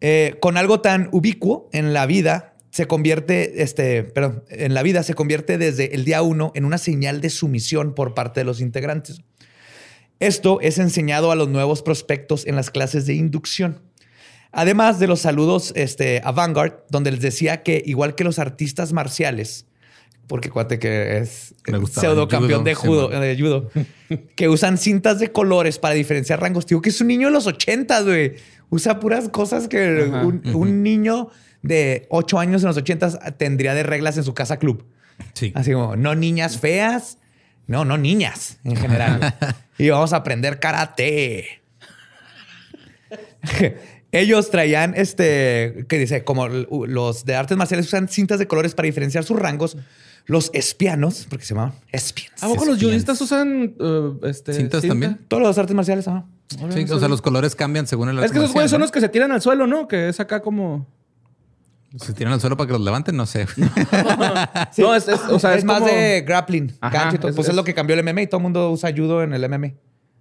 Eh, con algo tan ubicuo en la vida se convierte, este, perdón, en la vida se convierte desde el día uno en una señal de sumisión por parte de los integrantes. Esto es enseñado a los nuevos prospectos en las clases de inducción. Además de los saludos este, a Vanguard, donde les decía que igual que los artistas marciales, porque cuate que es pseudo campeón judo, de judo, man. de judo, <laughs> que usan cintas de colores para diferenciar rangos. Digo que es un niño de los 80, güey. Usa puras cosas que un, un niño de 8 años en los 80 tendría de reglas en su casa club. Sí. Así como, no niñas feas, no, no niñas en general. <laughs> y vamos a aprender karate. <laughs> Ellos traían este, que dice, como los de artes marciales usan cintas de colores para diferenciar sus rangos. Los espianos, porque se llamaban espians. ¿A poco los judistas usan uh, este, ¿Cintas cinta? también? Todos los artes marciales, ajá. Sí, o sea, los colores cambian según el Es que esos güeyes son los que se tiran al suelo, ¿no? Que es acá como... Se tiran al suelo para que los levanten, no sé. <laughs> Sí. No, es, es- o sea, es, es, más de grappling, Ajá, gancho y todo. es- pues es, es- lo que cambió el MMA y todo el mundo usa judo en el MMA.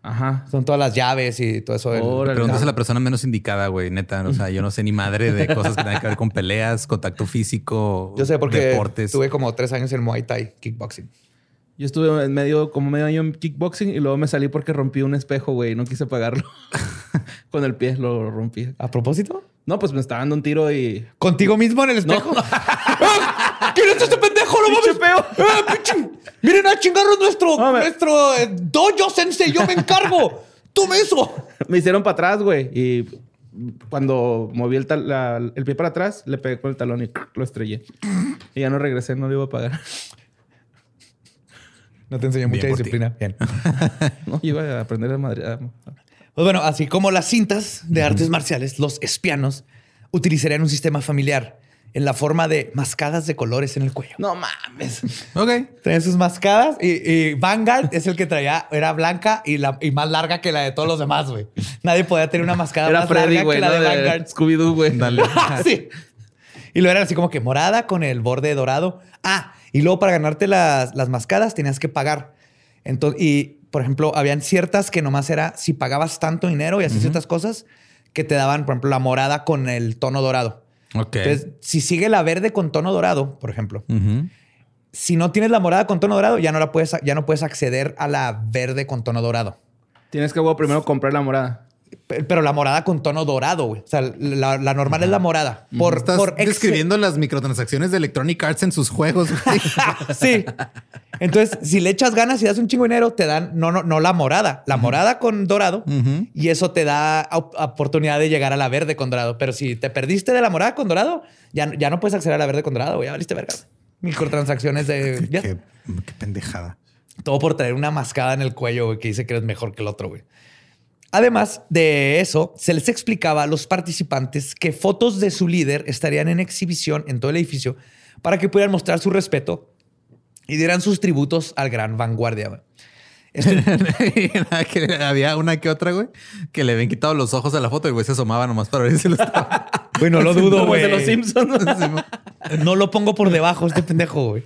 Ajá. Son todas las llaves y todo eso. del-. Preguntas a la persona menos indicada, güey, neta. O sea, yo no sé ni madre de cosas que tengan que ver con peleas, contacto físico, Yo sé porque deportes. tuve como tres años en Muay Thai, kickboxing. Yo estuve en medio, como medio año en kickboxing y luego me salí porque rompí un espejo, güey. No quise pagarlo. <laughs> Con el pie lo rompí. ¿A propósito? No, pues me estaba dando un tiro y... ¿Contigo mismo en el espejo? ¡Ah! <laughs> ¿Quién es este pendejo? ¡No mames! <laughs> ¡Ah, pinche! ¡Miren a chingarnos nuestro, No, me- nuestro eh, dojo sensei! ¡Yo me encargo! ¡Tome eso! <laughs> Me hicieron para atrás, güey. Y cuando moví el, tal- la- el pie para atrás, le pegué con el talón y lo estrellé. Y ya no regresé, no le iba a pagar. No te enseñé mucha ti. disciplina. Bien. No, iba a aprender a madre. Pues bueno, así como las cintas de artes marciales, los espianos utilizarían un sistema familiar en la forma de mascadas de colores en el cuello. No mames. Ok. Traían sus mascadas y, y Vanguard es el que traía, era blanca y, la, y más larga que la de todos los demás, güey. Nadie podía tener una mascada Era más Freddy, larga güey, que la ¿no? de De Vanguard. Scooby-Doo, güey. Dale. <laughs> sí. Y luego era así como que morada con el borde dorado. Ah, y luego para ganarte las, las mascadas tenías que pagar. Entonces, y por ejemplo, habían ciertas que nomás era si pagabas tanto dinero y así ciertas cosas que te daban, por ejemplo, la morada con el tono dorado. Ok. Entonces, si sigue la verde con tono dorado, por ejemplo, si no tienes la morada con tono dorado, ya no la puedes, ya no puedes acceder a la verde con tono dorado. Tienes que güey, primero comprar la morada. Pe- Pero la morada con tono dorado, güey. O sea, la, la normal es la morada. Por, Estás por describiendo las microtransacciones de Electronic Arts en sus juegos. <laughs> sí. Entonces, si le echas ganas y das un chingo de dinero, te dan no, no, no la morada, la morada con dorado. Y eso te da op- oportunidad de llegar a la verde con dorado. Pero si te perdiste de la morada con dorado, ya, ya no puedes acceder a la verde con dorado, güey. Ya valiste verga. Microtransacciones de. ya. qué, qué pendejada. Todo por traer una mascada en el cuello, güey, que dice que eres mejor que el otro, güey. Además de eso, se les explicaba a los participantes que fotos de su líder estarían en exhibición en todo el edificio para que pudieran mostrar su respeto y dieran sus tributos al gran vanguardia. güey. <laughs> Que había una que otra, güey, que le habían quitado los ojos a la foto y güey se asomaba nomás para ver si lo estaba. <laughs> Bueno, lo dudo, de güey. los Simpsons. No lo pongo por debajo, este pendejo, güey.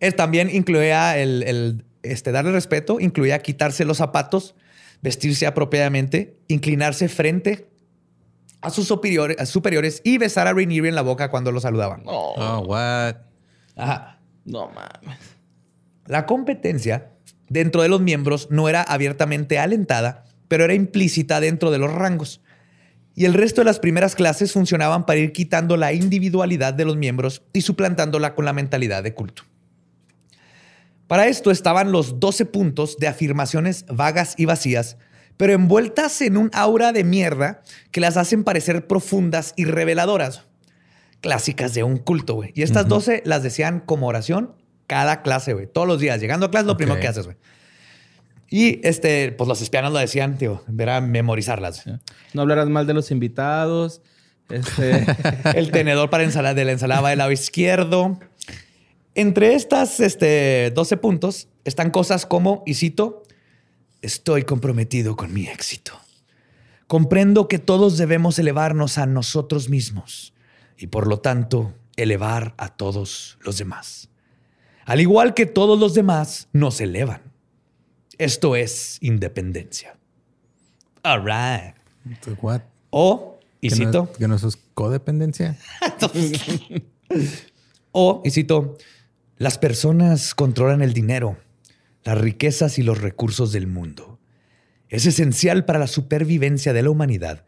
Él también incluía el, el, este, darle respeto, incluía quitarse los zapatos, vestirse apropiadamente, inclinarse frente a sus superiores, a superiores y besar a Rhaenyra en la boca cuando lo saludaban. Oh, what? Ajá. No mames. La competencia dentro de los miembros no era abiertamente alentada, pero era implícita dentro de los rangos. Y el resto de las primeras clases funcionaban para ir quitando la individualidad de los miembros y suplantándola con la mentalidad de culto. Para esto estaban los 12 puntos de afirmaciones vagas y vacías, pero envueltas en un aura de mierda que las hacen parecer profundas y reveladoras. Clásicas de un culto, güey. Y estas 12 las decían como oración cada clase, güey. Todos los días. Llegando a clase, lo primero que haces, güey. Y este, pues los espianos lo decían, tío, era memorizarlas. No hablarás mal de los invitados. Este, <laughs> El tenedor para ensalada de la ensalada va del lado izquierdo. Entre estas este, 12 puntos están cosas como, y cito, estoy comprometido con mi éxito. Comprendo que todos debemos elevarnos a nosotros mismos y por lo tanto elevar a todos los demás. Al igual que todos los demás nos elevan. Esto es independencia. All right. What? O, y ¿Que no, cito, es- que no eso es codependencia? <laughs> O, y cito, las personas controlan el dinero, las riquezas y los recursos del mundo. Es esencial para la supervivencia de la humanidad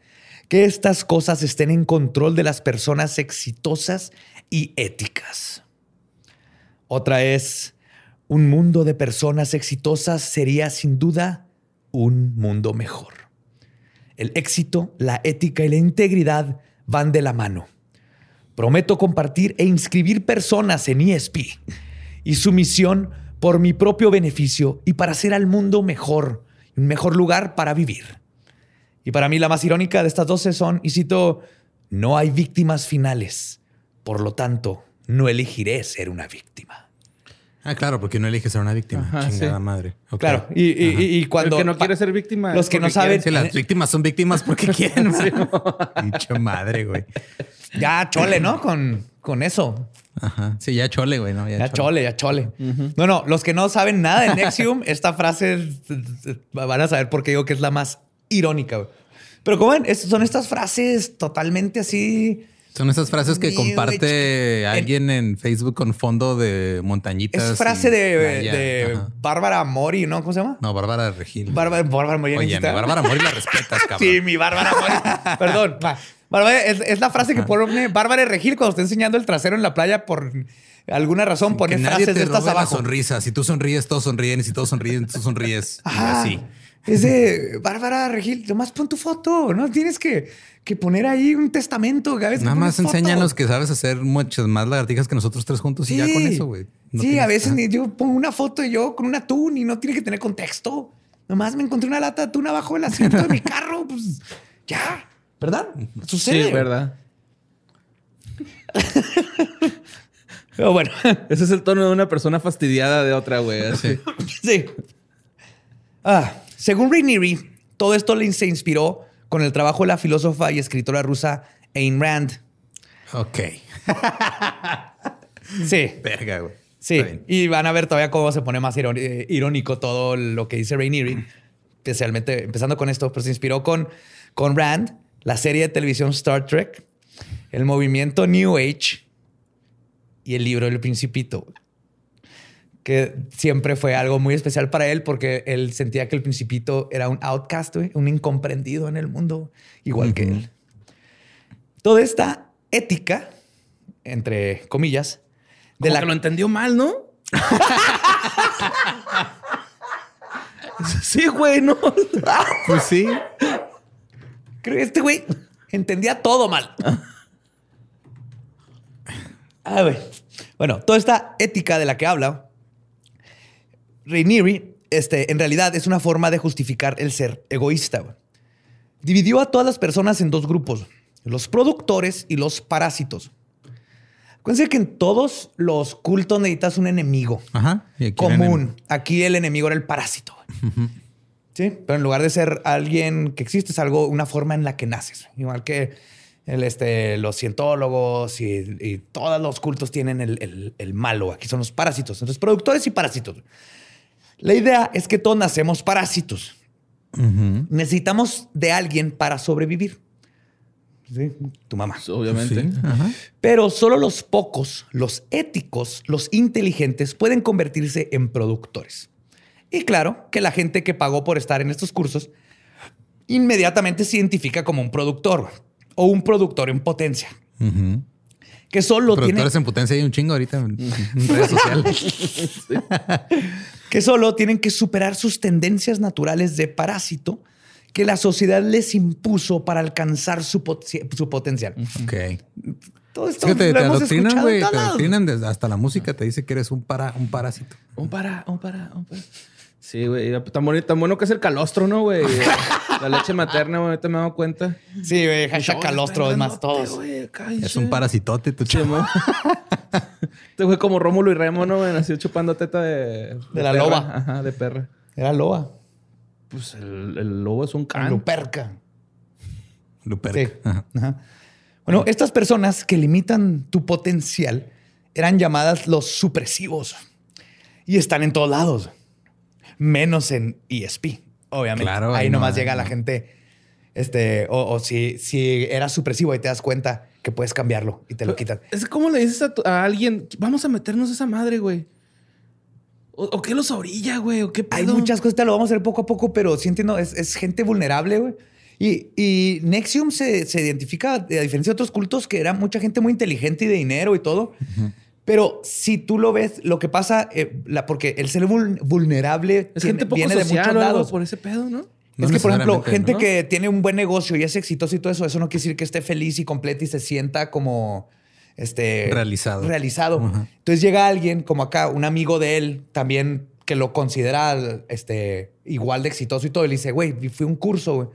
que estas cosas estén en control de las personas exitosas y éticas. Otra es, un mundo de personas exitosas sería sin duda un mundo mejor. El éxito, la ética y la integridad van de la mano. Prometo compartir e inscribir personas en ESP y su misión por mi propio beneficio y para hacer al mundo mejor, un mejor lugar para vivir. Y para mí la más irónica de estas 12 son, y cito, no hay víctimas finales, por lo tanto, no elegiré ser una víctima. Ah, claro, porque no eliges ser una víctima. Ajá, Chingada sí. madre. Claro, y, y- y- y cuando... el que no quiere ser víctima. Los que no saben- las víctimas son víctimas porque <laughs> quieren. Dicho madre, güey. Ya chole, ¿no? Con, con eso. Ajá. Sí, ya chole, güey, ¿no? Ya chole, ya chole. No, no, los que no saben nada de Nexium, <laughs> esta frase van a saber por qué digo que es la más irónica. güey. Pero como ven, son estas frases totalmente así. Son esas frases que comparte Age. alguien en Facebook con fondo de montañitas. Es frase de, de. Bárbara Mori, ¿no? ¿Cómo se llama? No, Bárbara Regil. Bárbara, Bárbara Mori. Oye, mi. Bárbara Mori la respetas, <laughs> cabrón. Sí, mi Bárbara Mori. <laughs> Perdón. Bárbara, es, es la frase que pone Bárbara Regil cuando está enseñando el trasero en la playa por alguna razón. pone frases de estas abajo. sonrisa. Si tú sonríes, todos sonríen. Y si todos sonríen, tú sonríes. Y así. Es de Bárbara Regil, nomás pon tu foto, no tienes que, que poner ahí un testamento. a veces Nada más foto. enséñanos que sabes hacer muchas más lagartijas que nosotros tres juntos y ya con eso, güey. No sí, tienes- a veces ni- yo pongo una foto y yo con un atún y no tiene que tener contexto. Nomás me encontré una lata de atún abajo del asiento de mi <laughs> carro, pues ya, ¿verdad? Sucede. Sí, verdad. Pero <laughs> bueno, <laughs> Ese es el tono de una persona fastidiada de otra, güey. así. sí. Ah, según Rainieri, todo esto le se inspiró con el trabajo de la filósofa y escritora rusa Ayn Rand. Ok. <laughs> Sí. Verga, güey. Sí, y van a ver todavía cómo se pone más eh, irónico todo lo que dice Rainieri, especialmente empezando con esto, pero se inspiró con, con Rand, la serie de televisión Star Trek, el movimiento New Age y el libro El Principito, que siempre fue algo muy especial para él porque él sentía que el Principito era un outcast, güey, un incomprendido en el mundo, igual que él. Toda esta ética, entre comillas, de Como la que lo entendió mal, ¿no? <laughs> sí, güey, no. <laughs> Pues sí. Creo que este güey entendía todo mal. Bueno, toda esta ética de la que habla, Rainieri, este, en realidad es una forma de justificar el ser egoísta. Dividió a todas las personas en dos grupos, los productores y los parásitos. Acuérdense que en todos los cultos necesitas un enemigo Ajá. Y aquí el común. Aquí el enemigo era el parásito. Sí, pero en lugar de ser alguien que existe, es algo, una forma en la que naces. Igual que el, este, los cientólogos y, y todos los cultos tienen el, el- el malo. Aquí son los parásitos. Entonces, productores y parásitos. La idea es que todos nacemos parásitos. Necesitamos de alguien para sobrevivir. Sí, tu mamá. Obviamente. Sí, ajá. Pero solo los pocos, los éticos, los inteligentes pueden convertirse en productores. Y claro que la gente que pagó por estar en estos cursos inmediatamente se identifica como un productor o un productor en potencia. Que solo tiene, Productores en potencia hay un chingo ahorita en, en <laughs> redes sociales. que solo tienen que superar sus tendencias naturales de parásito que la sociedad les impuso para alcanzar su, pot- su potencial. ok. Todo Es esto que te, lo te hemos adoctrinan, güey. Te adoctrinan desde- hasta la música te dice que eres un, para, un parásito. Un para, un para, un para. Sí, güey. Tan, bonito, tan bueno que es el calostro, ¿no, güey? La leche materna, güey. Ahorita me he dado cuenta. Sí, güey, hashtag calostro es más todos. Es un parasitote, tu Sí, chavo. mo. Este güey como Rómulo y Remo, ¿no? güey? Así chupando teta de... De la perra. loba. Ajá, de perra. Era loba. Pues el, el lobo es un can. Luperca. Luperca. Sí. Ajá. Ajá. Bueno, estas personas que limitan tu potencial eran llamadas los supresivos y están en todos lados, menos en ESP, obviamente. Claro, ahí ahí no nomás llega la gente, este, o, o si, si eras supresivo y te das cuenta que puedes cambiarlo y te lo quitan. Es como le dices a, tu- a alguien, vamos a meternos a esa madre, güey. ¿O, o qué los orilla, güey? ¿O qué pedo? Hay muchas cosas, te lo vamos a hacer poco a poco, pero sí entiendo, es, es gente vulnerable, güey. Y, y Nexium se, se identifica, a diferencia de otros cultos, que era mucha gente muy inteligente y de dinero y todo. Pero si tú lo ves, lo que pasa, eh, la- porque el ser vul- vulnerable Es tiene- gente poco viene de muchos lados. por ese pedo, ¿no? No es que, por ejemplo, gente ¿no? que tiene un buen negocio y es exitoso y todo eso, eso no quiere decir que esté feliz y completo y se sienta como este Realizado. Realizado. Entonces llega alguien como acá, un amigo de él, también que lo considera este, igual de exitoso y todo. Y le dice, güey, fui a un curso güey,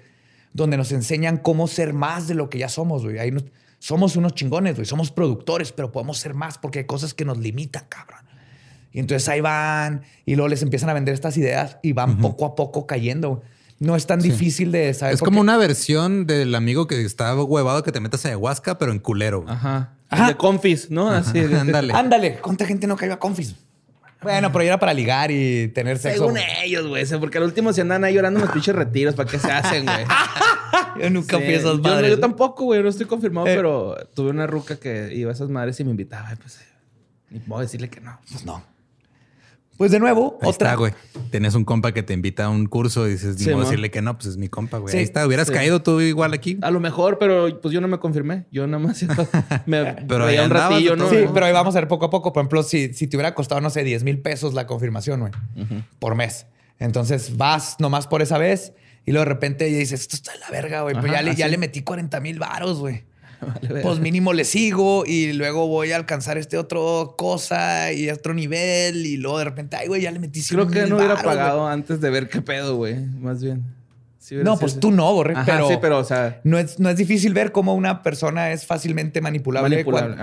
donde nos enseñan cómo ser más de lo que ya somos, güey. Ahí nos- somos unos chingones, güey. Somos productores, pero podemos ser más porque hay cosas que nos limitan, cabrón. Y entonces ahí van y luego les empiezan a vender estas ideas y van poco a poco cayendo. No es tan difícil de saber. Es como qué. una versión del amigo que está huevado que te metas a ayahuasca, pero en culero. güey. Ajá. Ajá. De confis, ¿no? Así. de- Ándale. Ándale, ¿cuánta gente no cayó a confis? Bueno, pero era para ligar y tener sexo. Según ellos, güey. Porque al último se andan ahí llorando en los pinches retiros. ¿Para qué se hacen, güey? <laughs> Yo nunca Sí, fui a esas madres. yo tampoco, güey. No estoy confirmado, Eh. pero tuve una ruca que iba a esas madres y me invitaba. y Pues ni puedo decirle que no. Pues no. Pues de nuevo, Ahí otra. está, güey. Tienes un compa que te invita a un curso y dices, Sí, decirle que no, pues es mi compa, güey. Sí, Ahí está. Hubieras sí. caído tú igual aquí. A lo mejor, pero pues yo no me confirmé. Yo nada más <laughs> me <laughs> Pero ahí veía un andabas ratillo, ¿no? Sí, pero ahí vamos a ver poco a poco. Por ejemplo, si, si te hubiera costado, no sé, 10 mil pesos la confirmación, güey, por mes. Entonces vas nomás por esa vez y luego de repente ya dices, esto está de la verga, güey. Pues ya le, ya le metí 40 mil varos, güey. <laughs> Vale. Pues mínimo le sigo y luego voy a alcanzar este otro cosa y otro nivel y luego de repente, ay, güey, ya le metí 100 Creo que no hubiera güey. pagado antes de ver qué pedo, güey. Más bien. Sí No, pues tú no, Borre, Ajá, pero, sí, pero, o sea, no, es, no es difícil ver cómo una persona es fácilmente manipulable, Manipulable,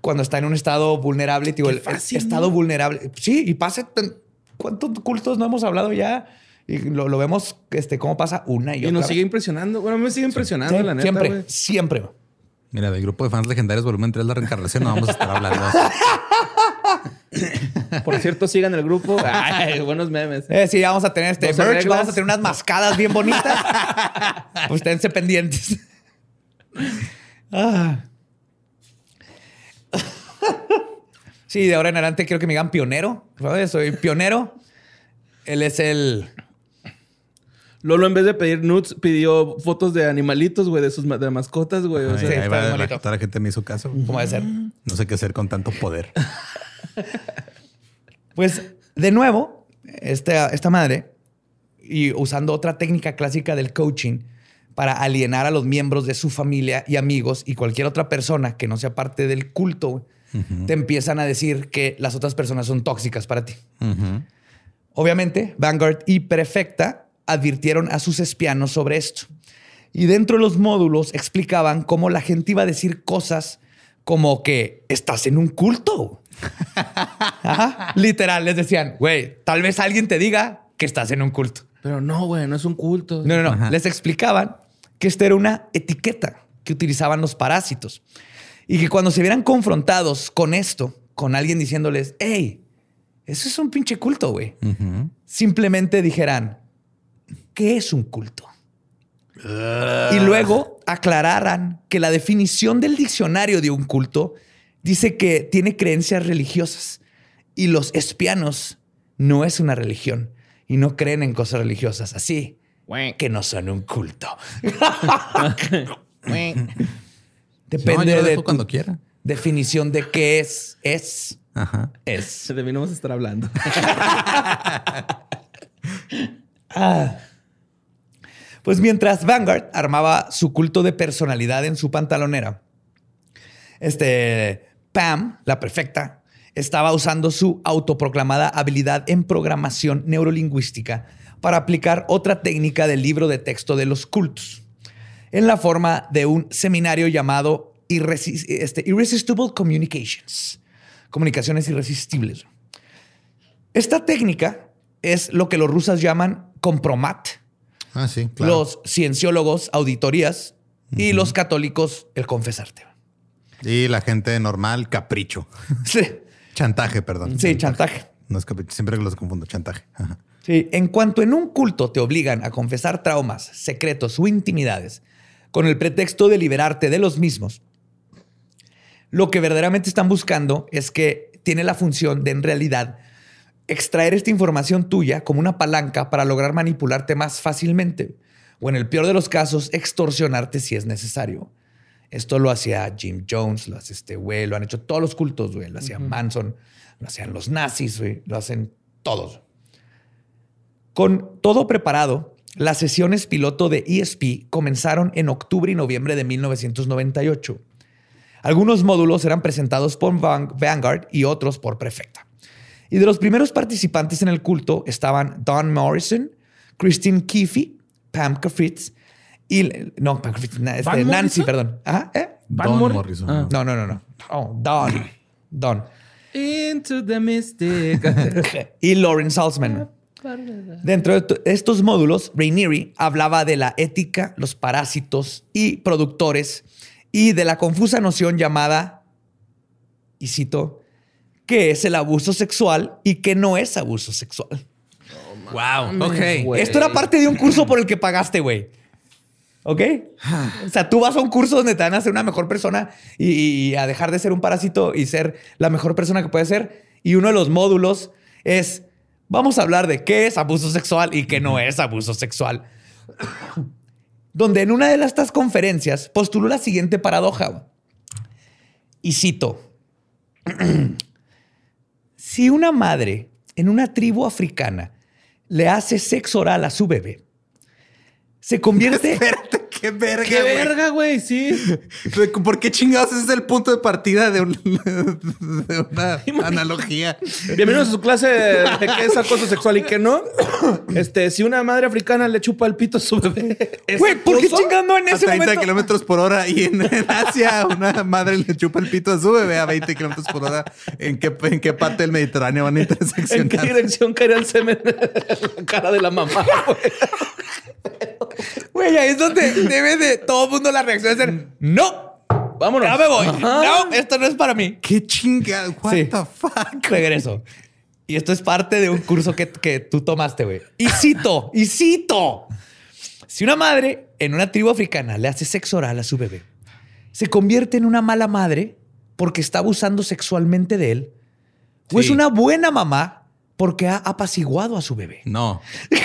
cuando, está en un estado vulnerable. Digo, el, el fácil, estado vulnerable. Sí, y pasa. ¿Cuántos cultos no hemos hablado ya? Y lo, lo vemos, este, cómo pasa una y, y otra. nos vez. sigue impresionando. Bueno, me sigue impresionando, Sí, la neta, siempre, güey. siempre. Mira, del grupo de fans legendarios volumen 3, la reencarnación, no vamos a estar hablando. <laughs> Por cierto, sigan el grupo. <laughs> Ay, buenos memes. Eh, sí, vamos a tener este merch, reglas. vamos a tener unas mascadas bien bonitas. <laughs> pues esténse pendientes. Ah. sí, de ahora en adelante quiero que me digan pionero. ¿sabes? Soy pionero. Él es el. Lolo, en vez de pedir nudes, pidió fotos de animalitos, güey, de sus ma- de mascotas, güey. O Ahí, sea, Sí, ahí está va, la, toda la gente me hizo caso. ¿Cómo debe ser? No sé qué hacer con tanto poder. <laughs> Pues de nuevo, esta, esta madre, y usando otra técnica clásica del coaching para alienar a los miembros de su familia y amigos y cualquier otra persona que no sea parte del culto, te empiezan a decir que las otras personas son tóxicas para ti. Obviamente, Vanguard y Prefecta advirtieron a sus espianos sobre esto. Y dentro de los módulos explicaban cómo la gente iba a decir cosas como que estás en un culto. <laughs> Ajá. Literal, les decían, güey, tal vez alguien te diga que estás en un culto. Pero no, güey, no es un culto. No, no, no. Les explicaban que esta era una etiqueta que utilizaban los parásitos y que cuando se vieran confrontados con esto, con alguien diciéndoles, hey, eso es un pinche culto, güey. Simplemente dijeran, ¿qué es un culto? Y luego aclararan que la definición del diccionario de un culto dice que tiene creencias religiosas y los espianos no es una religión y no creen en cosas religiosas así que no son un culto. <laughs> Depende No, de tu cuando quiera. definición de qué es. Es. Ajá. Es. De no vamos a estar hablando. <laughs> Pues mientras Vanguard armaba su culto de personalidad en su pantalonera, este Pam, la perfecta, estaba usando su autoproclamada habilidad en programación neurolingüística para aplicar otra técnica del libro de texto de los cultos, en la forma de un seminario llamado este, Irresistible Communications, comunicaciones irresistibles. Esta técnica es lo que los rusos llaman compromat, Ah, sí, claro. los cienciólogos auditorías y los católicos el confesarte. Y la gente normal, capricho. <laughs> Sí, Chantaje, perdón. sí, chantaje. No es capricho, siempre los confundo. Chantaje. Ajá. Sí, en cuanto en un culto te obligan a confesar traumas, secretos o intimidades con el pretexto de liberarte de los mismos, lo que verdaderamente están buscando es que tiene la función de en realidad extraer esta información tuya como una palanca para lograr manipularte más fácilmente o en el peor de los casos extorsionarte si es necesario. Esto lo hacía Jim Jones, lo hace este güey, lo han hecho todos los cultos, güey, lo hacía Manson, lo hacían los nazis, güey, lo hacen todos. Con todo preparado, las sesiones piloto de ESP comenzaron en octubre y noviembre de 1998. Algunos módulos eran presentados por Van- Vanguard y otros por Prefecta. Y de los primeros participantes en el culto estaban Don Morrison, Christine Keefe, Pam Fritz y... No, Pam Fritz, este, ¿Van Nancy, Morrison? perdón. Ajá, ¿eh? Van Don Mor- Morrison. Ah. No, no, no, no. Oh, Don. Don. Into the mystic. <laughs> y Lauren Salzman. Dentro de to- estos módulos, Rainieri hablaba de la ética, los parásitos y productores y de la confusa noción llamada, y cito, que es el abuso sexual y que no es abuso sexual. Wow. Ok. Esto era parte de un curso por el que pagaste, güey. ¿Ok? O sea, tú vas a un curso donde te van a hacer una mejor persona y, y a dejar de ser un parásito y ser la mejor persona que puedes ser. Y uno de los módulos es, vamos a hablar de qué es abuso sexual y qué no es abuso sexual. <coughs> donde en una de estas conferencias postuló la siguiente paradoja. Y cito, si una madre en una tribu africana le hace sexo oral a su bebé, se convierte... <laughs> Espérate, qué verga. ¡Qué güey. verga, güey! Sí. <laughs> ¿Por qué chingados ese es el punto de partida de, un- <laughs> de una analogía? Bienvenidos a su clase de qué es acoso sexual y qué no. <coughs> Este, si una madre africana le chupa el pito a su bebé. ¿es Güey, ¿por qué chingando en A ese 30 momento? kilómetros por hora y en, en Asia una madre le chupa el pito a su bebé a 20 kilómetros por hora. ¿En qué, ¿En qué parte del Mediterráneo van a ¿En qué interseccionar? dirección caería el semen en la cara de la mamá? güey? <laughs> Güey, ahí es donde debe de todo el mundo la reacción de ser no, Vámonos. ya me voy. Ajá. No, esto no es para mí. ¿Qué chingada? What Sí. the fuck? Regreso. Y esto es parte de un curso que, que tú tomaste, güey. Y cito, y cito. Si una madre en una tribu africana le hace sexo oral a su bebé, se convierte en una mala madre porque está abusando sexualmente de él, o es una buena mamá porque ha apaciguado a su bebé. No. <laughs>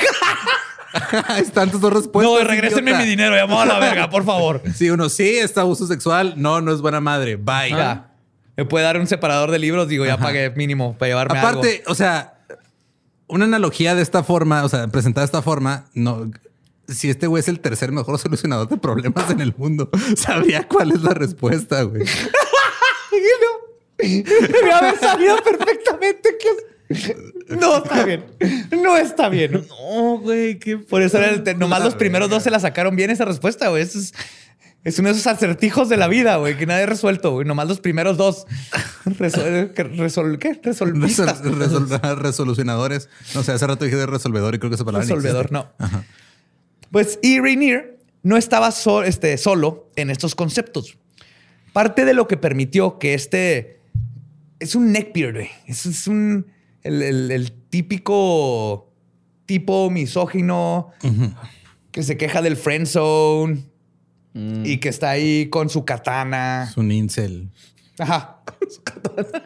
<laughs> Están tus dos respuestas. no, regrésenme idiota. mi dinero, llamado a la verga, por <laughs> favor. Sí, uno sí, está abuso sexual. No, no es buena madre. Bye. Me puede dar un separador de libros, digo, ya pagué mínimo para llevarme Aparte, o sea, una analogía de esta forma, o sea, presentada de esta forma, no. Si este güey es el tercer mejor solucionador de problemas en el mundo, <laughs> sabría cuál es la respuesta, güey. Debe haber sabido perfectamente que... <laughs> No está bien. No está bien. No, güey, qué Por eso era el te- nomás los primeros dos se la sacaron bien esa respuesta, güey. Es- Es uno de esos acertijos de la vida, güey, que nadie ha resuelto, güey. Nomás los primeros dos. <laughs> Resol- resol- ¿Qué? Resolvistas. Resol- <laughs> resol- resolucionadores. No sé, hace rato dije de resolvedor y creo que esa palabra Resolvedor, no. Pues y Rainier no estaba so- este, solo en estos conceptos. Parte de lo que permitió que este es un neckbeard, güey. Es, es un el, el- el típico tipo misógino que se queja del friend zone y que está ahí con su katana. Es un incel. Ajá. Su katana.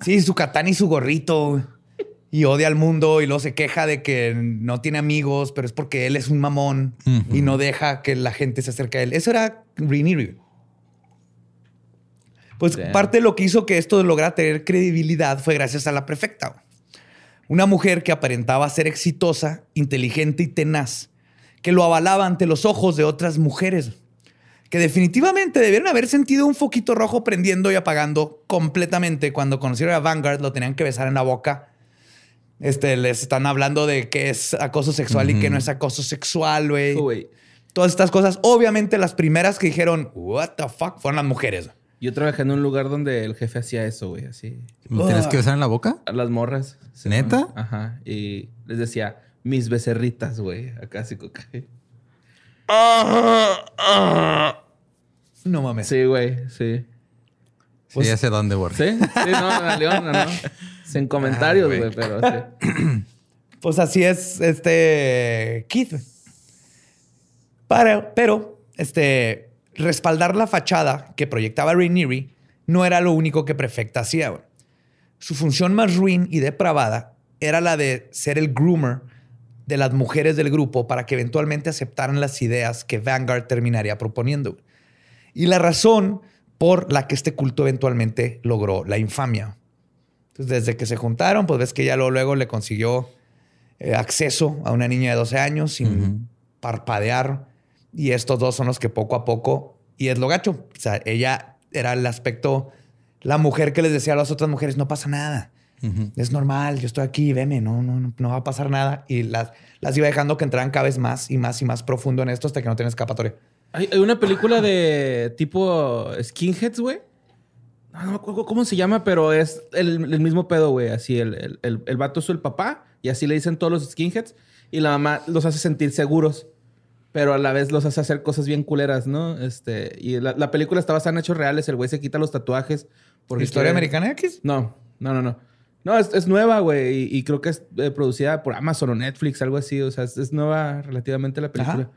Sí, su katana y su gorrito. Y odia al mundo y luego se queja de que no tiene amigos, pero es porque él es un mamón y no deja que la gente se acerque a él. Eso era Rainier. Pues Damn. parte de lo que hizo que esto lograra tener credibilidad fue gracias a la prefecta. Una mujer que aparentaba ser exitosa, inteligente y tenaz, que lo avalaba ante los ojos de otras mujeres que definitivamente debieron haber sentido un foquito rojo prendiendo y apagando completamente cuando conocieron a Vanguard, lo tenían que besar en la boca. Este, les están hablando de qué es acoso sexual y qué no es acoso sexual. Güey. Todas estas cosas. Obviamente, las primeras que dijeron, what the fuck, fueron las mujeres. Yo trabajé en un lugar donde el jefe hacía eso, güey, así. ¿Lo tienes que besar en la boca? A las morras. ¿Neta? Ajá. Y les decía, mis becerritas, güey. Acá sí. coca. No mames. Sí, güey, sí. Sí, ya sé dónde, Borja. ¿Sí? Sí, no, la leona, ¿no? Sin comentarios, güey, güey. pero sí. <clears throat> Pues así es este Keith. Para- pero este respaldar la fachada que proyectaba Rainieri no era lo único que Prefecta hacía. Su función más ruin y depravada era la de ser el groomer de las mujeres del grupo para que eventualmente aceptaran las ideas que Vanguard terminaría proponiendo. Y la razón por la que este culto eventualmente logró la infamia. Entonces, desde que se juntaron, pues ves que ya luego, luego le consiguió eh, acceso a una niña de 12 años sin parpadear. Y estos dos son los que poco a poco, y es lo gacho. O sea, ella era el aspecto, la mujer que les decía a las otras mujeres, no pasa nada. Es normal, yo estoy aquí, veme, no, no, no, va a pasar nada. Y las, las iba dejando que entraran cada vez más y más y más profundo en esto hasta que no tienen escapatoria. Hay, hay una película de tipo skinheads, güey. No, no cómo se llama, pero es el, el mismo pedo, güey. Así, el, el, el, el vato es el papá y así le dicen todos los skinheads. Y la mamá los hace sentir seguros, pero a la vez los hace hacer cosas bien culeras, ¿no? Este, y la, la película está basada en hechos reales. El güey se quita los tatuajes. Porque ¿Historia quiere- americana X? No, no, no, no. No, es, es nueva, güey. Y, y creo que es eh, producida por Amazon o Netflix, algo así. O sea, es, es nueva relativamente la película. Ajá.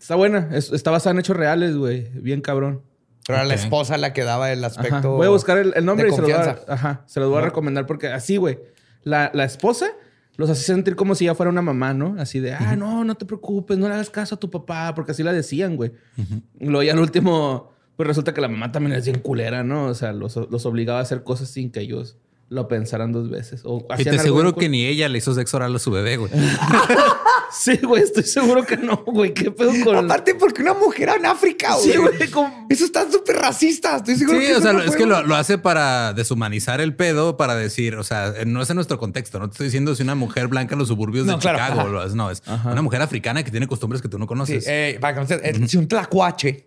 Está buena. Es- está basada en hechos reales, güey. Bien cabrón. Pero era la esposa la que daba el Ajá. aspecto. Voy a buscar el, el nombre y se los, voy a, ajá, se los voy a recomendar porque así, güey. La, la esposa los hace sentir como si ya fuera una mamá, ¿no? Así de, ah, no, no te preocupes, no le hagas caso a tu papá, porque así la decían, güey. Luego ya al último, pues resulta que la mamá también es bien culera, ¿no? O sea, los, los obligaba a hacer cosas sin que ellos lo pensaran dos veces. O Y te bien que ni ella le hizo sexo oral a su bebé, güey. <laughs> Sí, güey, estoy seguro que no, güey. ¿Qué pedo con...? Aparte, porque una mujer en África, güey. Sí, güey, como- Eso está súper racista. Estoy seguro Sí, que o sea, no es que lo, hace para deshumanizar el pedo, para decir, o sea, no es en nuestro contexto. No te estoy diciendo si una mujer blanca en los suburbios No, de claro, Chicago. lo es. No, es una mujer africana que tiene costumbres que tú no Sí, conoces. eh, para que no se- eh, si un tlacuache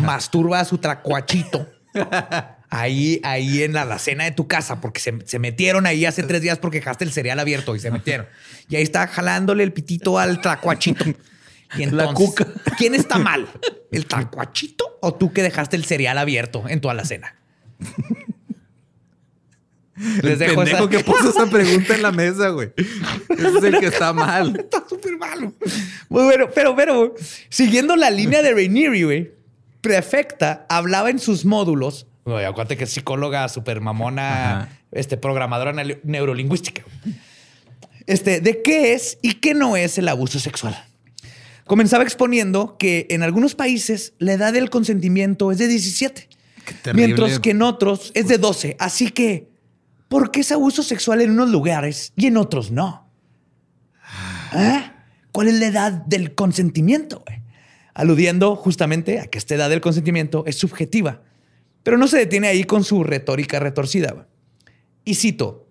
masturba a su tlacuachito <laughs> ahí, ahí en la alacena de tu casa, porque se, se metieron ahí hace tres días porque dejaste el cereal abierto y se metieron. Y ahí está jalándole el pitito al tlacuachito. Y entonces, La cuca. ¿quién está mal? ¿El tlacuachito o tú que dejaste el cereal abierto en tu alacena? el pendejo que puso esa pregunta en la mesa, güey. Ese es el que está mal. <laughs> Está súper malo. Muy bueno, pero, pero, siguiendo la línea de Rainieri, güey, Prefecta hablaba en sus módulos. Güey, acuérdate que es psicóloga súper mamona, Ajá. este, programadora neu- neurolingüística. Este, de qué es y qué no es el abuso sexual. Comenzaba exponiendo que en algunos países la edad del consentimiento es de 17, terrible. mientras que en otros es de 12. Así que, ¿por qué es abuso sexual en unos lugares y en otros no? ¿Ah? ¿Cuál es la edad del consentimiento? Aludiendo justamente a que esta edad del consentimiento es subjetiva, pero no se detiene ahí con su retórica retorcida. Y cito.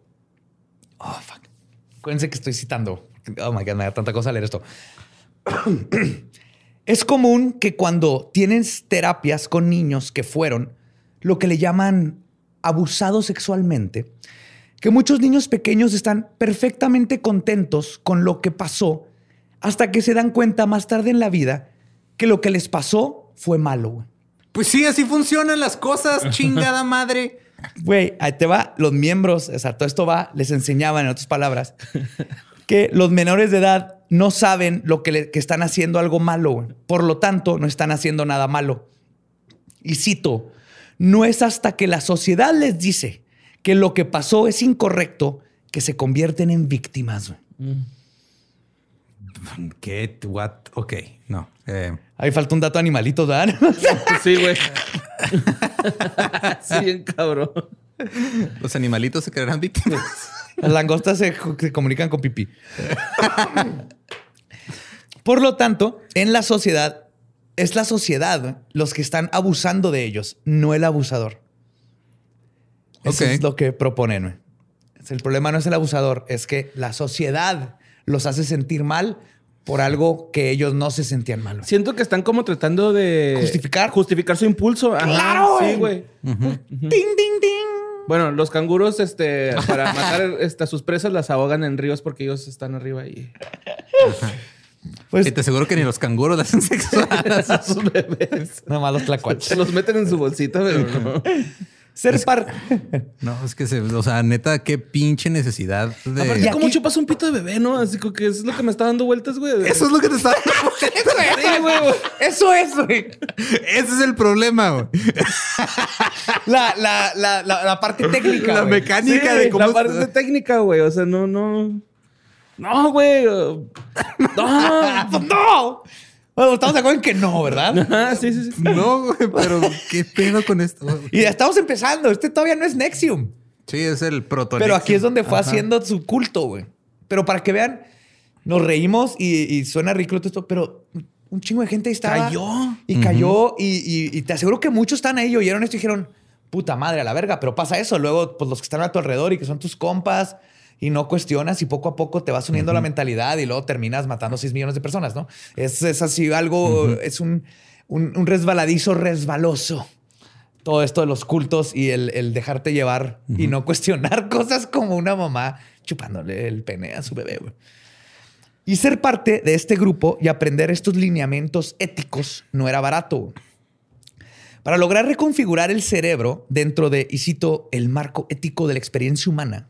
Oh, fuck. Acuérdense que estoy citando. Oh my God, me da tanta cosa leer esto. <clears throat> Es común que cuando tienes terapias con niños que fueron lo que le llaman abusados sexualmente, que muchos niños pequeños están perfectamente contentos con lo que pasó hasta que se dan cuenta más tarde en la vida que lo que les pasó fue malo. Pues sí, así funcionan las cosas, <laughs> chingada madre. Güey, ahí te va. Los miembros, o sea, todo esto va, les enseñaban, en otras palabras, <laughs> que los menores de edad no saben lo que, le- que están haciendo algo malo. Por lo tanto, no están haciendo nada malo. Y cito, no es hasta que la sociedad les dice que lo que pasó es incorrecto que se convierten en víctimas. güey. ¿Qué? What? Ok, no. Eh, Ahí falta un dato animalito, ¿verdad? <laughs> Sí, güey. sí, bien cabrón. los animalitos se creerán víctimas. Las langostas se, se comunican con pipí. Por lo tanto, en la sociedad, es la sociedad los que están abusando de ellos, no el abusador. Eso es lo que proponen. El problema no es el abusador, es que la sociedad los hace sentir mal por algo que ellos no se sentían mal. güey. Siento que están como tratando de ¿Justificar? justificar su impulso. Ajá, ¡Claro, Sí, güey! Ding, ding, ding. Bueno, los canguros, este, para matar este, a sus presas, las ahogan en ríos porque ellos están arriba y Pues Y te aseguro que ni los canguros le hacen sexo <laughs> a sus bebés. nada más los tlacuaches. Se los meten en su bolsita, pero no. <laughs> Ser par... <laughs> No, es que se, o sea, neta, qué pinche necesidad de. Aparte, Y ¿cómo aquí- chupas un pito de bebé, no? Así como que eso es lo que me está dando vueltas, güey. Eso es lo que te está. <laughs> Sí, güey. Eso es, güey. Ese es el problema, güey. <laughs> La, la, la, la, la parte técnica. La güey. mecánica Sí, de cómo. la parte técnica, güey. O sea, no, no. No, güey. No. ¡No! Bueno, estamos de acuerdo en que no, ¿verdad? <laughs> Sí, sí, sí. No, güey, pero qué pedo con esto. Y ya estamos empezando. Este todavía no es Nexium. Sí, es el proto. Pero aquí es donde fue haciendo su culto, güey. Pero para que vean, nos reímos y, y suena ridículo todo esto, pero un chingo de gente ahí estaba. Cayó. Y cayó. Y, y- y te aseguro que muchos están ahí, oyeron esto y dijeron, puta madre, a la verga. Pero pasa eso. Luego, pues los que están a tu alrededor y que son tus compas y no cuestionas y poco a poco te vas uniendo a la mentalidad y luego terminas matando 6 millones de personas, ¿no? Es, es así algo, es un, un, un resbaladizo resbaloso. Todo esto de los cultos y el, el dejarte llevar y no cuestionar <laughs> cosas como una mamá chupándole el pene a su bebé. Y ser parte de este grupo y aprender estos lineamientos éticos no era barato. Para lograr reconfigurar el cerebro dentro de, y cito, el marco ético de la experiencia humana,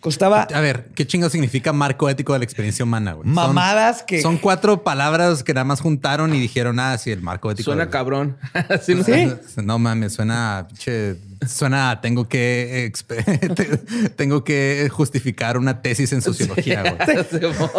costaba A ver, ¿qué chingo significa marco ético de la experiencia humana, güey? Son- mamadas que... Son cuatro palabras que nada más juntaron y dijeron, ah, sí, el marco ético. Suena de- cabrón. <laughs> Sí, ¿no? Sí. <laughs> No mames, suena, a pinche, suena, tengo que, <laughs> tengo que justificar una tesis en sociología, güey.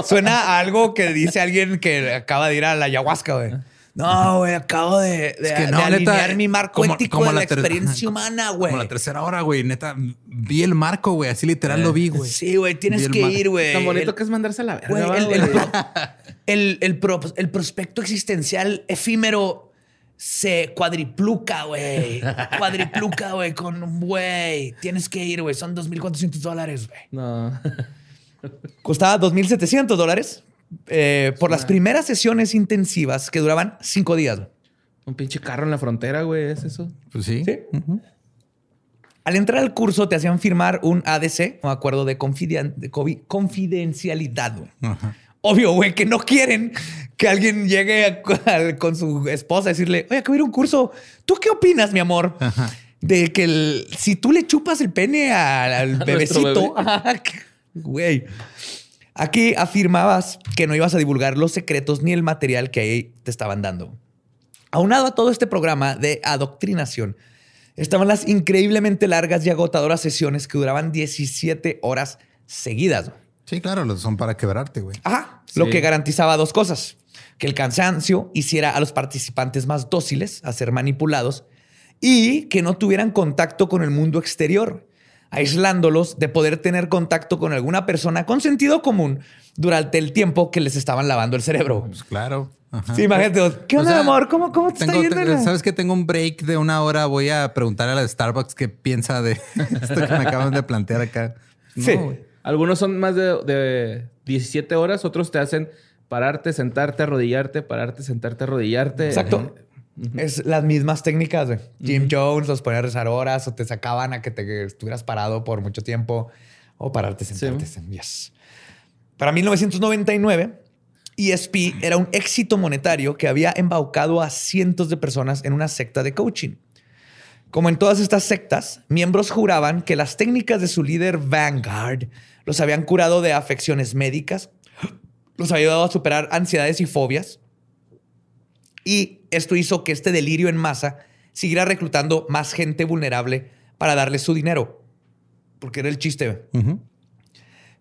Suena a algo que dice alguien que acaba de ir a la ayahuasca, güey. No, güey, acabo de, de- Es que de no, neta, alinear mi marco como- ético como de la, experiencia humana, güey. Como la tercera hora, güey. Neta, vi el marco, güey. Así literal lo vi, güey. Sí, güey, tienes Vi que ir, güey. Tan bonito El- que es mandarse a la verga. Güey, el, el el- el pro- el prospecto existencial efímero se cuadripluca, güey. Cuadripluca, güey, con, güey, tienes que ir, güey. Son 2.400 dólares, güey. No. Costaba 2.700 dólares eh, por las primeras sesiones intensivas que duraban cinco días. Un pinche carro en la frontera, güey. ¿Es eso? Pues sí. Sí. Al entrar al curso te hacían firmar un ADC, un acuerdo de, confiden- de confi- confidencialidad. güey. Obvio, güey, que no quieren que alguien llegue a- con su esposa a decirle, oye, acabo de ir a un curso. ¿Tú qué opinas, mi amor? De que el- si tú le chupas el pene al, <laughs> bebecito, <laughs> güey. Aquí afirmabas que no ibas a divulgar los secretos ni el material que ahí te estaban dando. Aunado a todo este programa de adoctrinación, estaban las increíblemente largas y agotadoras sesiones que duraban 17 horas seguidas. Sí, claro, los son para quebrarte, güey. Ajá. Lo que garantizaba dos cosas. Que el cansancio hiciera a los participantes más dóciles a ser manipulados y que no tuvieran contacto con el mundo exterior, aislándolos de poder tener contacto con alguna persona con sentido común durante el tiempo que les estaban lavando el cerebro. Pues claro. Ajá. Sí, imagínate. ¿Qué O onda, sea, amor? ¿Cómo, cómo te Tengo- está yendo? Sabes que tengo un break de una hora. Voy a preguntarle a la de Starbucks qué piensa de <laughs> esto que me acaban de plantear acá. No, Sí. Algunos son más de, de 17 horas, otros te hacen Pararte, sentarte, arrodillarte, pararte, sentarte, arrodillarte. Exacto. Es las mismas técnicas, güey. Jim Jones los ponía a rezar horas o te sacaban a que te estuvieras parado por mucho tiempo o pararte, sentarte. Yes. Para 1999, ESP era un éxito monetario que había embaucado a cientos de personas en una secta de coaching. Como en todas estas sectas, miembros juraban que las técnicas de su líder Vanguard los habían curado de afecciones médicas, <gasps> los había ayudado a superar ansiedades y fobias, y esto hizo que este delirio en masa siguiera reclutando más gente vulnerable para darle su dinero. Porque era el chiste.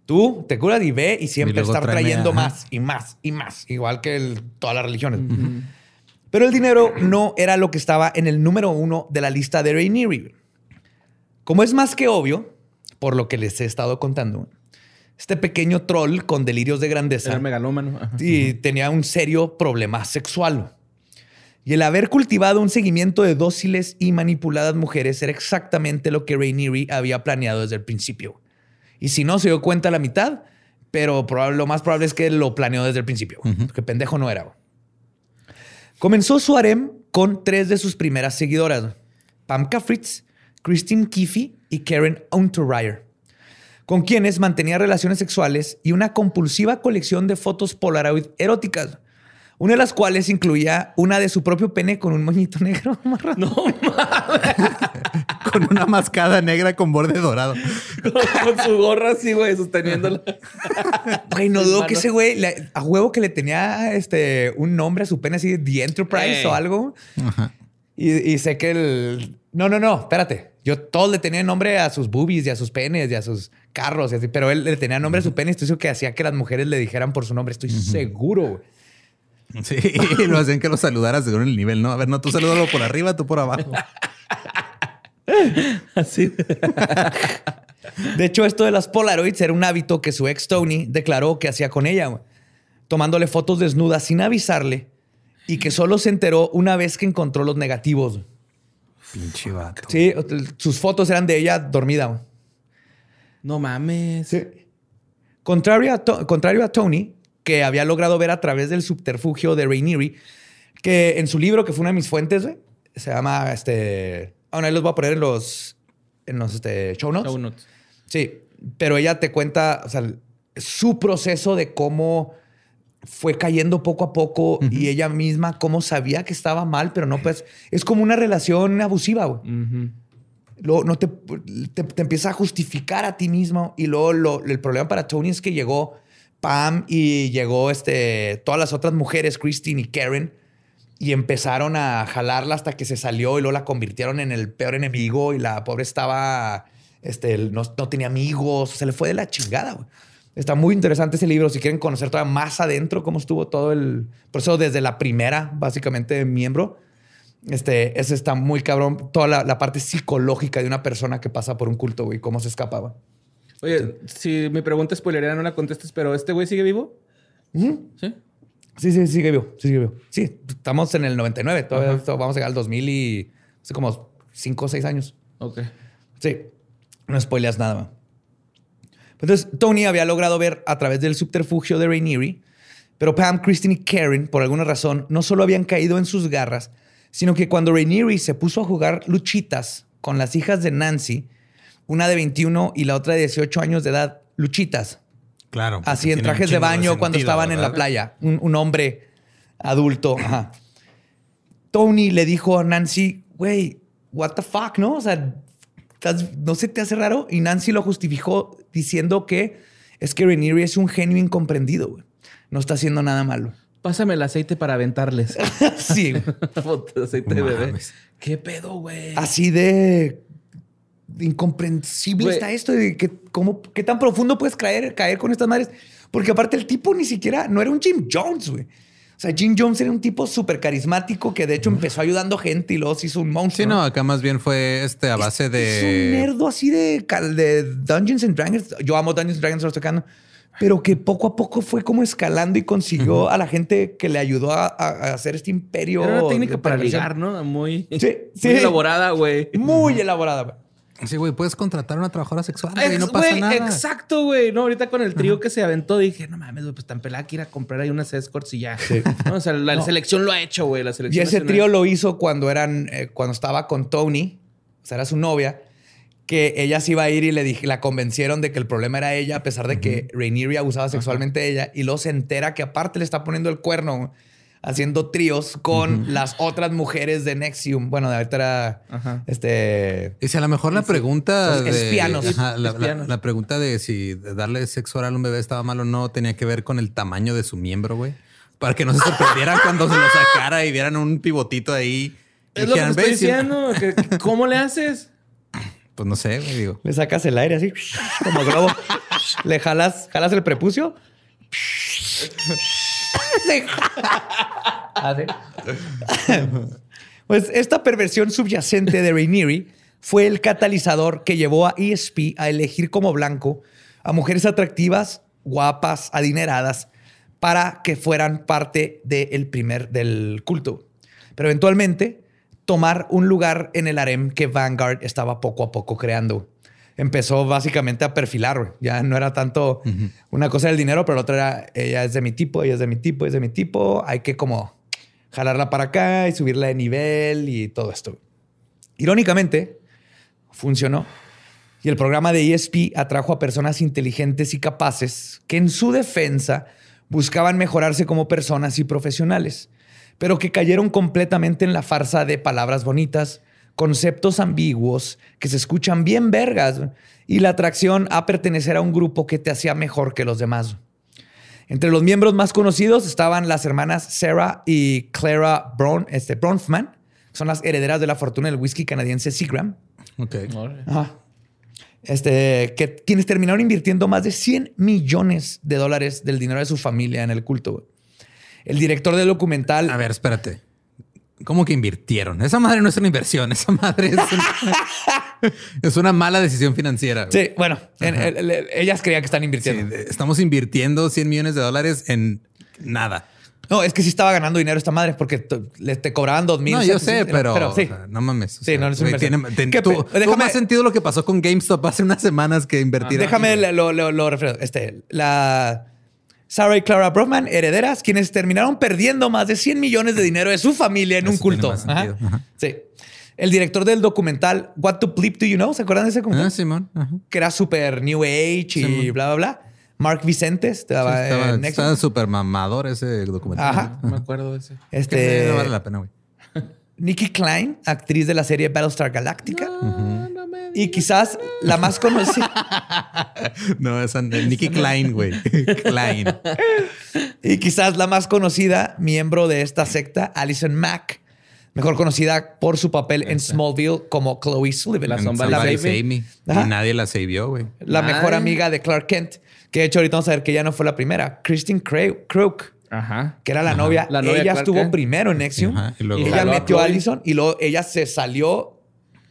Tú te curas y ve y siempre luego estar trayendo más y más y más, igual que el- todas las religiones. Pero el dinero no era lo que estaba en el número uno de la lista de Rainieri. Como es más que obvio, por lo que les he estado contando, este pequeño troll con delirios de grandeza Era megalómano. Ajá. y tenía un serio problema sexual. Y el haber cultivado un seguimiento de dóciles y manipuladas mujeres era exactamente lo que Rainieri había planeado desde el principio. Y si no se dio cuenta a la mitad, pero probable- lo más probable es que lo planeó desde el principio, porque pendejo no era. Comenzó su harem con tres de sus primeras seguidoras, Pam Fritz, Christine Keefe y Karen Unterreyer con quienes mantenía relaciones sexuales y una compulsiva colección de fotos Polaroid eróticas, una de las cuales incluía una de su propio pene con un moñito negro. <laughs> No, Con una mascada negra con borde dorado. Con su gorra así, güey, sosteniéndola. Güey, no dudo que ese güey, le- a huevo que le tenía este, un nombre a su pene así, The Enterprise Ey. o algo. Y, y sé que el... No, no, no, espérate. Yo todos le tenía nombre a sus boobies y a sus penes y a sus carros y así, pero él le tenía nombre a su pene y estoy seguro que hacía que las mujeres le dijeran por su nombre. Estoy seguro, güey. <laughs> Sí, y lo hacían que lo saludara según el nivel, ¿no? A ver, no, tú salúdalo por arriba, tú por abajo. <laughs> Así. De hecho, esto de las Polaroids era un hábito que su ex Tony declaró que hacía con ella, tomándole fotos desnudas sin avisarle y que solo se enteró una vez que encontró los negativos. Pinche vato. Sí, sus fotos eran de ella dormida. No mames. Contrario a, To- contrario a Tony, que había logrado ver a través del subterfugio de Rainieri, que en su libro, que fue una de mis fuentes, se llama este. Bueno, ahí los voy a poner en los, en los este, show notes. Show notes. Sí, pero ella te cuenta, o sea, su proceso de cómo fue cayendo poco a poco y ella misma cómo sabía que estaba mal, pero no pues es como una relación abusiva, güey. Luego no te, te, te empieza a justificar a ti mismo y luego lo- el problema para Tony es que llegó Pam y llegó este, todas las otras mujeres, Christine y Karen, y empezaron a jalarla hasta que se salió y luego la convirtieron en el peor enemigo y la pobre estaba, este, no, no tenía amigos, se le fue de la chingada. güey. Está muy interesante ese libro. Si quieren conocer todavía más adentro cómo estuvo todo el proceso desde la primera, básicamente, miembro. Este, está muy cabrón. Toda la, parte psicológica de una persona que pasa por un culto, güey, cómo se escapaba. Oye, si mi pregunta spoilería no la contestes, pero ¿este güey sigue vivo? ¿Sí? Sí, sí, sigue vivo, sí, sigue vivo. Sí, estamos en el 99, todavía vamos a llegar al 2000 y hace como 5 o 6 años. Ok. Sí, no spoileas nada. man. Entonces, Tony había logrado ver a través del subterfugio de Rainieri, pero Pam, Christine y Karen, por alguna razón, no solo habían caído en sus garras, sino que cuando Rainieri se puso a jugar luchitas con las hijas de Nancy, una de 21 y la otra de 18 años de edad, luchitas, Claro. así en trajes de baño cuando sentido, estaban en la playa, un, un hombre adulto. Ajá. Tony le dijo a Nancy, güey, what the fuck, ¿no? O sea, ¿estás- ¿no se te hace raro? Y Nancy lo justificó diciendo que es que Renieri es un genio incomprendido, güey. No está haciendo nada malo. Pásame el aceite para aventarles. <laughs> Sí, güey. <laughs> Foto de aceite de bebé. ¿Qué pedo, güey? así de incomprensible Güey. está esto de que cómo qué tan profundo puedes caer, caer con estas madres. Porque aparte el tipo ni siquiera no era un Jim Jones, güey. O sea, Jim Jones era un tipo súper carismático que de hecho empezó ayudando gente y luego se hizo un monstruo. Sí, no, acá más bien fue este a base Es un de. nerdo así de, cal- de Dungeons and Dragons. Yo amo Dungeons and Dragons, lo estoy tocando. Pero que poco a poco fue como escalando y consiguió a la gente que le ayudó a, a- a hacer este imperio. Era una de técnica para perversión. ligar, ¿no? Muy, Sí, sí. muy elaborada, güey. Muy elaborada. güey. Sí, güey, puedes contratar a una trabajadora sexual güey, no pasa güey, nada. Exacto, güey. No, ahorita con el trío que se aventó dije, no mames, güey, pues tan pelada que ir a comprar ahí unas escorts y ya. No, o sea, la selección lo ha hecho, güey. La Y selección ese nacional. trío lo hizo cuando eran, eh, cuando estaba con Tony, o sea, era su novia, que ella se iba a ir y le dije, la convencieron de que el problema era ella, a pesar de que Rainieri abusaba sexualmente de ella, y luego se entera que aparte le está poniendo el cuerno haciendo tríos con las otras mujeres de Nexium. Bueno, de ahorita era Ajá. este. Y si a lo mejor la pregunta de espianos. Ajá, la, la- Espianos. la pregunta de si darle sexo oral a un bebé estaba mal o no tenía que ver con el tamaño de su miembro, güey. Para que no se sorprendieran <laughs> cuando se lo sacara y vieran un pivotito ahí. Es lo que te dijeran, estoy "Ve, si- diciendo. ¿Cómo le haces? <laughs> Pues no sé, güey, digo. Le sacas el aire así, <laughs> como globo. le jalas, jalas el prepucio. Así. Pues esta perversión subyacente de Rainieri fue el catalizador que llevó a ESP a elegir como blanco a mujeres atractivas, guapas, adineradas, para que fueran parte del primer del culto. Pero eventualmente tomar un lugar en el harem que Vanguard estaba poco a poco creando. Empezó básicamente a perfilar, ya no era tanto una cosa del dinero, pero la otra era ella es de mi tipo, ella es de mi tipo, es de mi tipo, hay que como jalarla para acá y subirla de nivel y todo esto. Irónicamente, funcionó. Y el programa de ESP atrajo a personas inteligentes y capaces que en su defensa buscaban mejorarse como personas y profesionales, pero que cayeron completamente en la farsa de palabras bonitas, conceptos ambiguos que se escuchan bien vergas y la atracción a pertenecer a un grupo que te hacía mejor que los demás. Entre los miembros más conocidos estaban las hermanas Sarah y Clara Bron, este, Bronfman, que son las herederas de la fortuna del whisky canadiense Seagram. Ok. Ajá. Este, que quienes terminaron invirtiendo más de 100 millones de dólares del dinero de su familia en el culto. El director del documental. A ver, espérate. ¿Cómo que invirtieron? Esa madre no es una inversión. Esa madre es una, <laughs> es una mala decisión financiera. güey. Sí, bueno, en- el- el- ellas creían que están invirtiendo. estamos invirtiendo 100 millones de dólares en nada. No, es que sí estaba ganando dinero esta madre porque le te cobraban dos mil. No, yo sé, pero, sí. o sea, no mames. Sí, sea, no, es güey, inversión. tiene- ten- ¿Qué tu- pe- tuvo déjame- más sentido lo que pasó con GameStop hace unas semanas que invertir. Déjame lo, lo, lo refiero. Este, la Sarah y Clara Brofman, herederas, quienes terminaron perdiendo más de 100 millones de dinero de su familia en Eso un culto. tiene más sentido. Ajá. Ajá. Sí. El director del documental What to Bleep Do You Know? ¿Se acuerdan de ese documental? Ah, Simón. Ajá. Que era súper New Age y bla, bla, bla. Mark Vicentes estaba Sí, estaba, en Nexon. estaba súper mamador ese documental. Ajá. No me acuerdo de ese. Este, no vale la pena, güey. Nikki Klein, actriz de la serie Battlestar Galactica. Y quizás la más conocida. <laughs> No, esa Nicky Klein, güey. <laughs> Klein. Y quizás la más conocida miembro de esta secta, Alison Mack, mejor conocida por su papel en Smallville como Chloe Sullivan, La sombra Me. Y nadie la güey. la mejor amiga de Clark Kent, que de hecho ahorita vamos a ver que ella no fue la primera, Kristen Crook, Ajá. que era la novia. La novia ella Clark estuvo Kent. primero en Nexium. Ajá, y luego- ella metió a. Allison y luego ella se salió,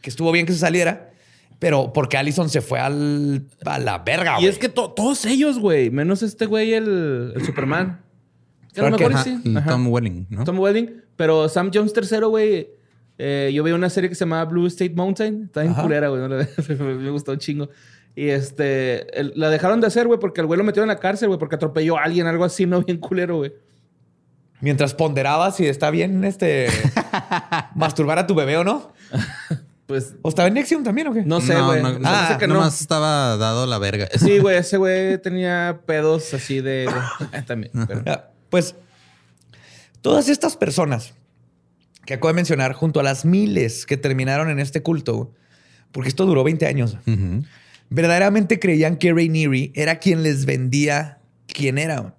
que estuvo bien que se saliera, pero porque Allison se fue al, a la verga, Y güey. es que to- todos ellos, güey, menos este güey, el, el Superman. Que a lo mejor Kent. y sí. Ajá. Tom Welling, ¿no? Tom Welling. Pero Sam Jones tercero, güey. eh, yo veía una serie que se llamaba Blue State Mountain. Está bien Ajá. culera, güey. <laughs> Me gustó un chingo. Y este... el- la dejaron de hacer, güey, porque el güey lo metieron en la cárcel, güey, porque atropelló a alguien, algo así, ¿no? <laughs> Bien culero, güey. Mientras ponderabas si está bien este <laughs> masturbar a tu bebé o no. Pues... ¿O estaba en Nexium también o qué? No sé, no, güey. no, no, parece que no. nomás estaba dado la verga. <laughs> Sí, güey. Ese güey tenía pedos así de... de- También. pero- Ah, Pues todas estas personas que acabo de mencionar, junto a las miles que terminaron en este culto, porque esto duró 20 años, verdaderamente creían que Rainieri era quien les vendía quién era.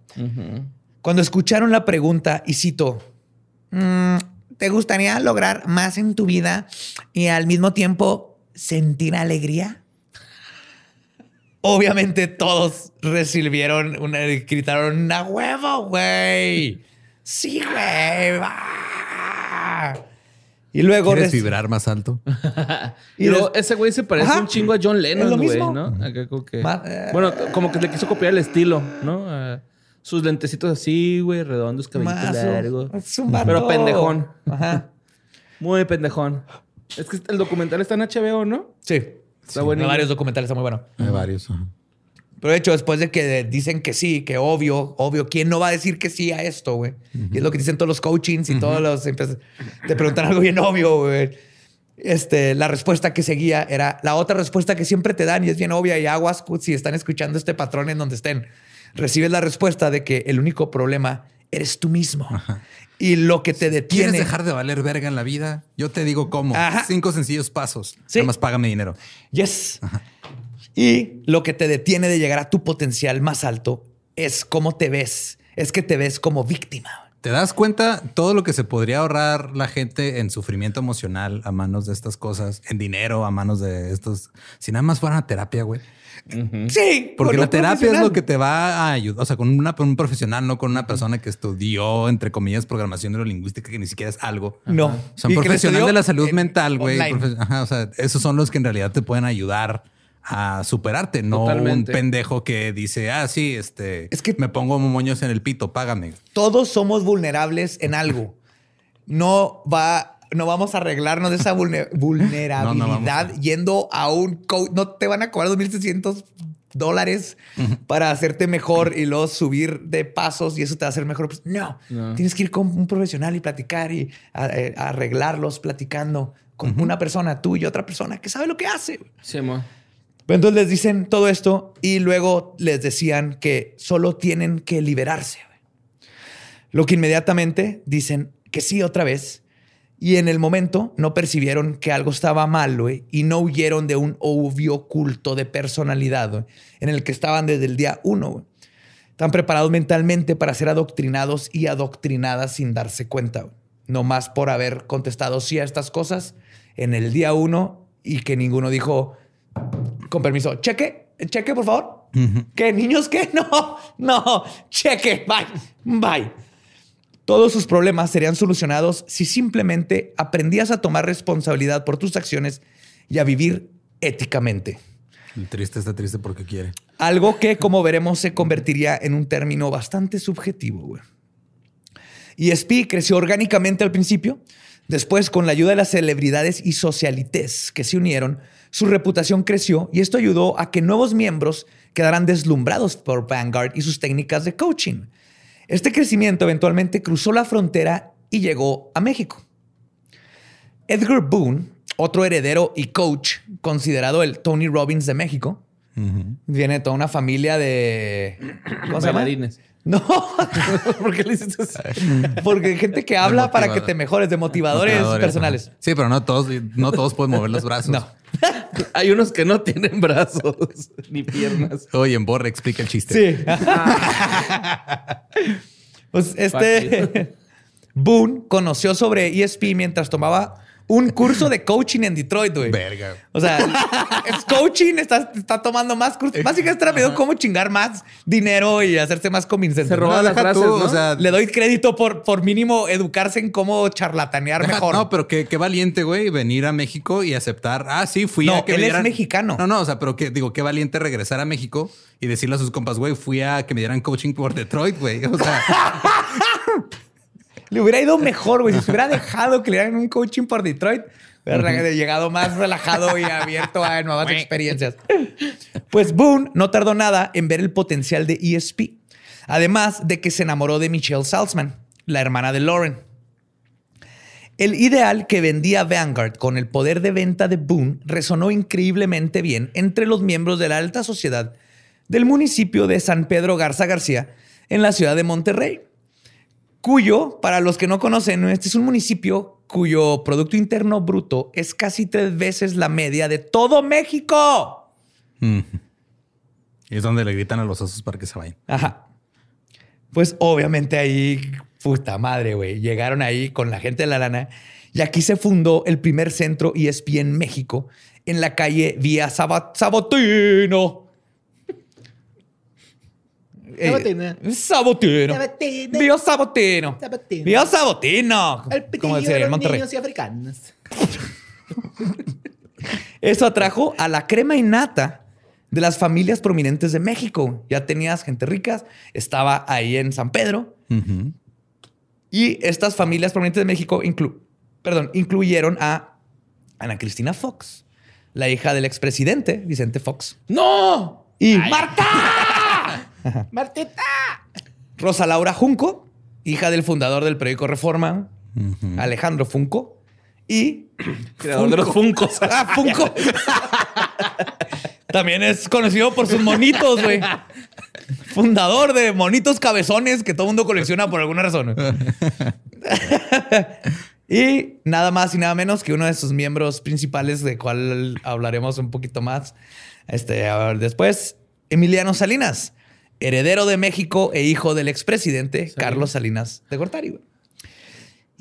Cuando escucharon la pregunta, y cito, "Mm, ¿te gustaría lograr más en tu vida y al mismo tiempo sentir alegría? Obviamente todos recibieron, una, gritaron, ¡a huevo, güey! ¡Sí, güey! ¡Ah!". Y luego... ¿Quieres vibrar más alto? <laughs> Y luego ese güey se parece Ajá. un chingo a John Lennon, güey. ¿no? Que... Bueno, como que le quiso copiar el estilo, ¿no? Sus lentecitos así, güey, redondos, cabellitos largos. Es un vato. Pero pendejón. Ajá. Muy pendejón. Es que el documental está en HBO, ¿no? Sí. Está bueno. Varios documentales, está muy bueno. Hay varios. ajá. Pero de hecho, después de que dicen que sí, que obvio, obvio, ¿quién no va a decir que sí a esto, güey? Y es lo que dicen todos los coachings y todos los... Te preguntan algo bien obvio, güey. Este, la respuesta que seguía era la otra respuesta que siempre te dan y es bien obvia y aguas si están escuchando este patrón en donde estén. Recibes la respuesta de que el único problema eres tú mismo. Y lo que te ¿Quieres detiene... dejar de valer verga en la vida? Yo te digo cómo. Ajá. Cinco sencillos pasos. Sí. Nada más págame dinero. Yes. Y lo que te detiene de llegar a tu potencial más alto es cómo te ves. Es que te ves como víctima. ¿Te das cuenta todo lo que se podría ahorrar la gente en sufrimiento emocional a manos de estas cosas, en dinero a manos de estos? Si nada más fueran a terapia, güey. Sí. Porque la terapia es lo que te va a ayudar. O sea, con una- con un profesional, no con una persona que estudió, entre comillas, programación neurolingüística, que ni siquiera es algo. No. Profesional estudió de la salud en- mental, güey. Ajá, o sea, esos son los que en realidad te pueden ayudar a superarte, no Totalmente. un pendejo que dice, ah, sí, este, Es que- me pongo moños en el pito, págame. Todos somos vulnerables en algo. No va, no vamos a arreglarnos de esa vulne- vulnerabilidad <laughs> No, no vamos a. yendo a un coach. No te van a cobrar 2.600 dólares para hacerte mejor y luego subir de pasos y eso te va a hacer mejor. Pues, no, No. tienes que ir con un profesional y platicar y a- eh, arreglarlos platicando con una persona, tú y otra persona que sabe lo que hace. Sí, entonces les dicen todo esto y luego les decían que solo tienen que liberarse. Lo que inmediatamente dicen que sí otra vez. Y en el momento no percibieron que algo estaba mal y no huyeron de un obvio culto de personalidad en el que estaban desde el día uno. güey. Están preparados mentalmente para ser adoctrinados y adoctrinadas sin darse cuenta. No más por haber contestado sí a estas cosas en el día uno y que ninguno dijo, con permiso, cheque, cheque, por favor. ¿Qué? ¿Niños qué? <laughs> No, no, cheque, bye, bye. Todos sus problemas serían solucionados si simplemente aprendías a tomar responsabilidad por tus acciones y a vivir éticamente. El triste está triste porque quiere. Algo que, como veremos, se convertiría en un término bastante subjetivo. güey. ESP creció orgánicamente al principio. Después, con la ayuda de las celebridades y socialites que se unieron, su reputación creció y esto ayudó a que nuevos miembros quedaran deslumbrados por Vanguard y sus técnicas de coaching. Este crecimiento eventualmente cruzó la frontera y llegó a México. Edgar Boone, otro heredero y coach considerado el Tony Robbins de México, viene de toda una familia de ¿cómo se llama? Bailarines. No, <laughs> ¿Por qué le hiciste así? porque hay gente que habla para que te mejores, de motivadores, Motivadores, personales. ajá. Sí, pero no todos, no todos pueden mover los brazos. No. Hay unos que no tienen brazos <laughs> ni piernas. Oye, en Borre explica el chiste. Sí. <laughs> pues este Boone conoció sobre ESP mientras tomaba un curso de coaching en Detroit, güey. Verga. O sea, es coaching, está, está tomando más cursos. Básicamente está viendo cómo chingar más dinero y hacerse más convincente. Se roba No, las frases, tú, ¿no? o sea, Le doy crédito por, por mínimo educarse en cómo charlatanear Deja- mejor. No, pero qué, qué valiente, güey, venir a México y aceptar. Ah, sí, fui No, a que él me es dieran. mexicano. No, no, o sea, pero que digo, qué valiente regresar a México y decirle a sus compas, güey, fui a que me dieran coaching por Detroit, güey. O sea, <laughs> Le hubiera ido mejor, güey. Si se hubiera dejado que le dieran un coaching por Detroit, hubiera llegado más relajado y abierto a nuevas experiencias. Pues Boone no tardó nada en ver el potencial de ESP. Además de que se enamoró de Michelle Salzman, la hermana de Lauren. El ideal que vendía Vanguard con el poder de venta de Boone resonó increíblemente bien entre los miembros de la alta sociedad del municipio de San Pedro Garza García en la ciudad de Monterrey cuyo, para los que no conocen, este es un municipio cuyo Producto Interno Bruto es casi tres veces la media de todo México. y es donde le gritan a los osos para que se vayan. Ajá. Pues obviamente ahí, puta madre, güey, llegaron ahí con la gente de la lana y aquí se fundó el primer centro ESP en México en la calle Vía Sabotino. Eh, Sabotina. Sabotino. Sabotina. Vía Sabotino. Sabotina. Vía Sabotino. Como decía en Monterrey. y africanos. <laughs> Eso atrajo a la crema innata de las familias prominentes de México. Ya tenías gente rica, estaba ahí en San Pedro. Y estas familias prominentes de México inclu- perdón, incluyeron a Ana Cristina Fox, la hija del expresidente Vicente Fox. ¡No! Y ¡Marta! <laughs> ¡Martita! Rosa Laura Junco, hija del fundador del periódico Reforma, Alejandro Funco. Y <clears throat> Creador de los Funcos. <laughs> Ah, Funko. <laughs> También es conocido por sus monitos, güey. Fundador de monitos cabezones que todo mundo colecciona por alguna razón. y nada más y nada menos que uno de sus miembros principales, de cual hablaremos un poquito más este, a ver, después, Emiliano Salinas, heredero de México e hijo del expresidente Carlos Salinas de Gortari. güey.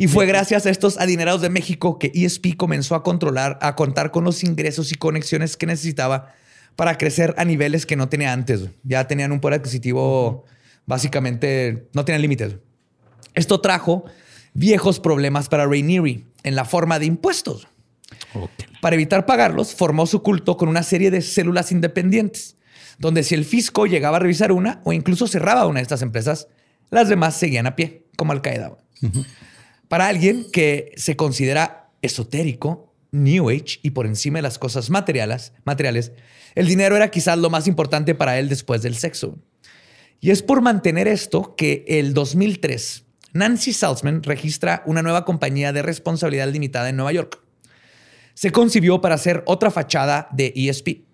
Y fue gracias a estos adinerados de México que ESP comenzó a controlar, a contar con los ingresos y conexiones que necesitaba para crecer a niveles que no tenía antes. Ya tenían un poder adquisitivo, básicamente, no tenían límites. Esto trajo viejos problemas para Rainieri en la forma de impuestos. Para evitar pagarlos, formó su culto con una serie de células independientes, donde si el fisco llegaba a revisar una o incluso cerraba una de estas empresas, las demás seguían a pie, como Al Qaeda. Para alguien que se considera esotérico, New Age y por encima de las cosas materiales, materiales, el dinero era quizás lo más importante para él después del sexo. Y es por mantener esto que el 2003 Nancy Salzman registra una nueva compañía de responsabilidad limitada en Nueva York. Se concibió para hacer otra fachada de ESP,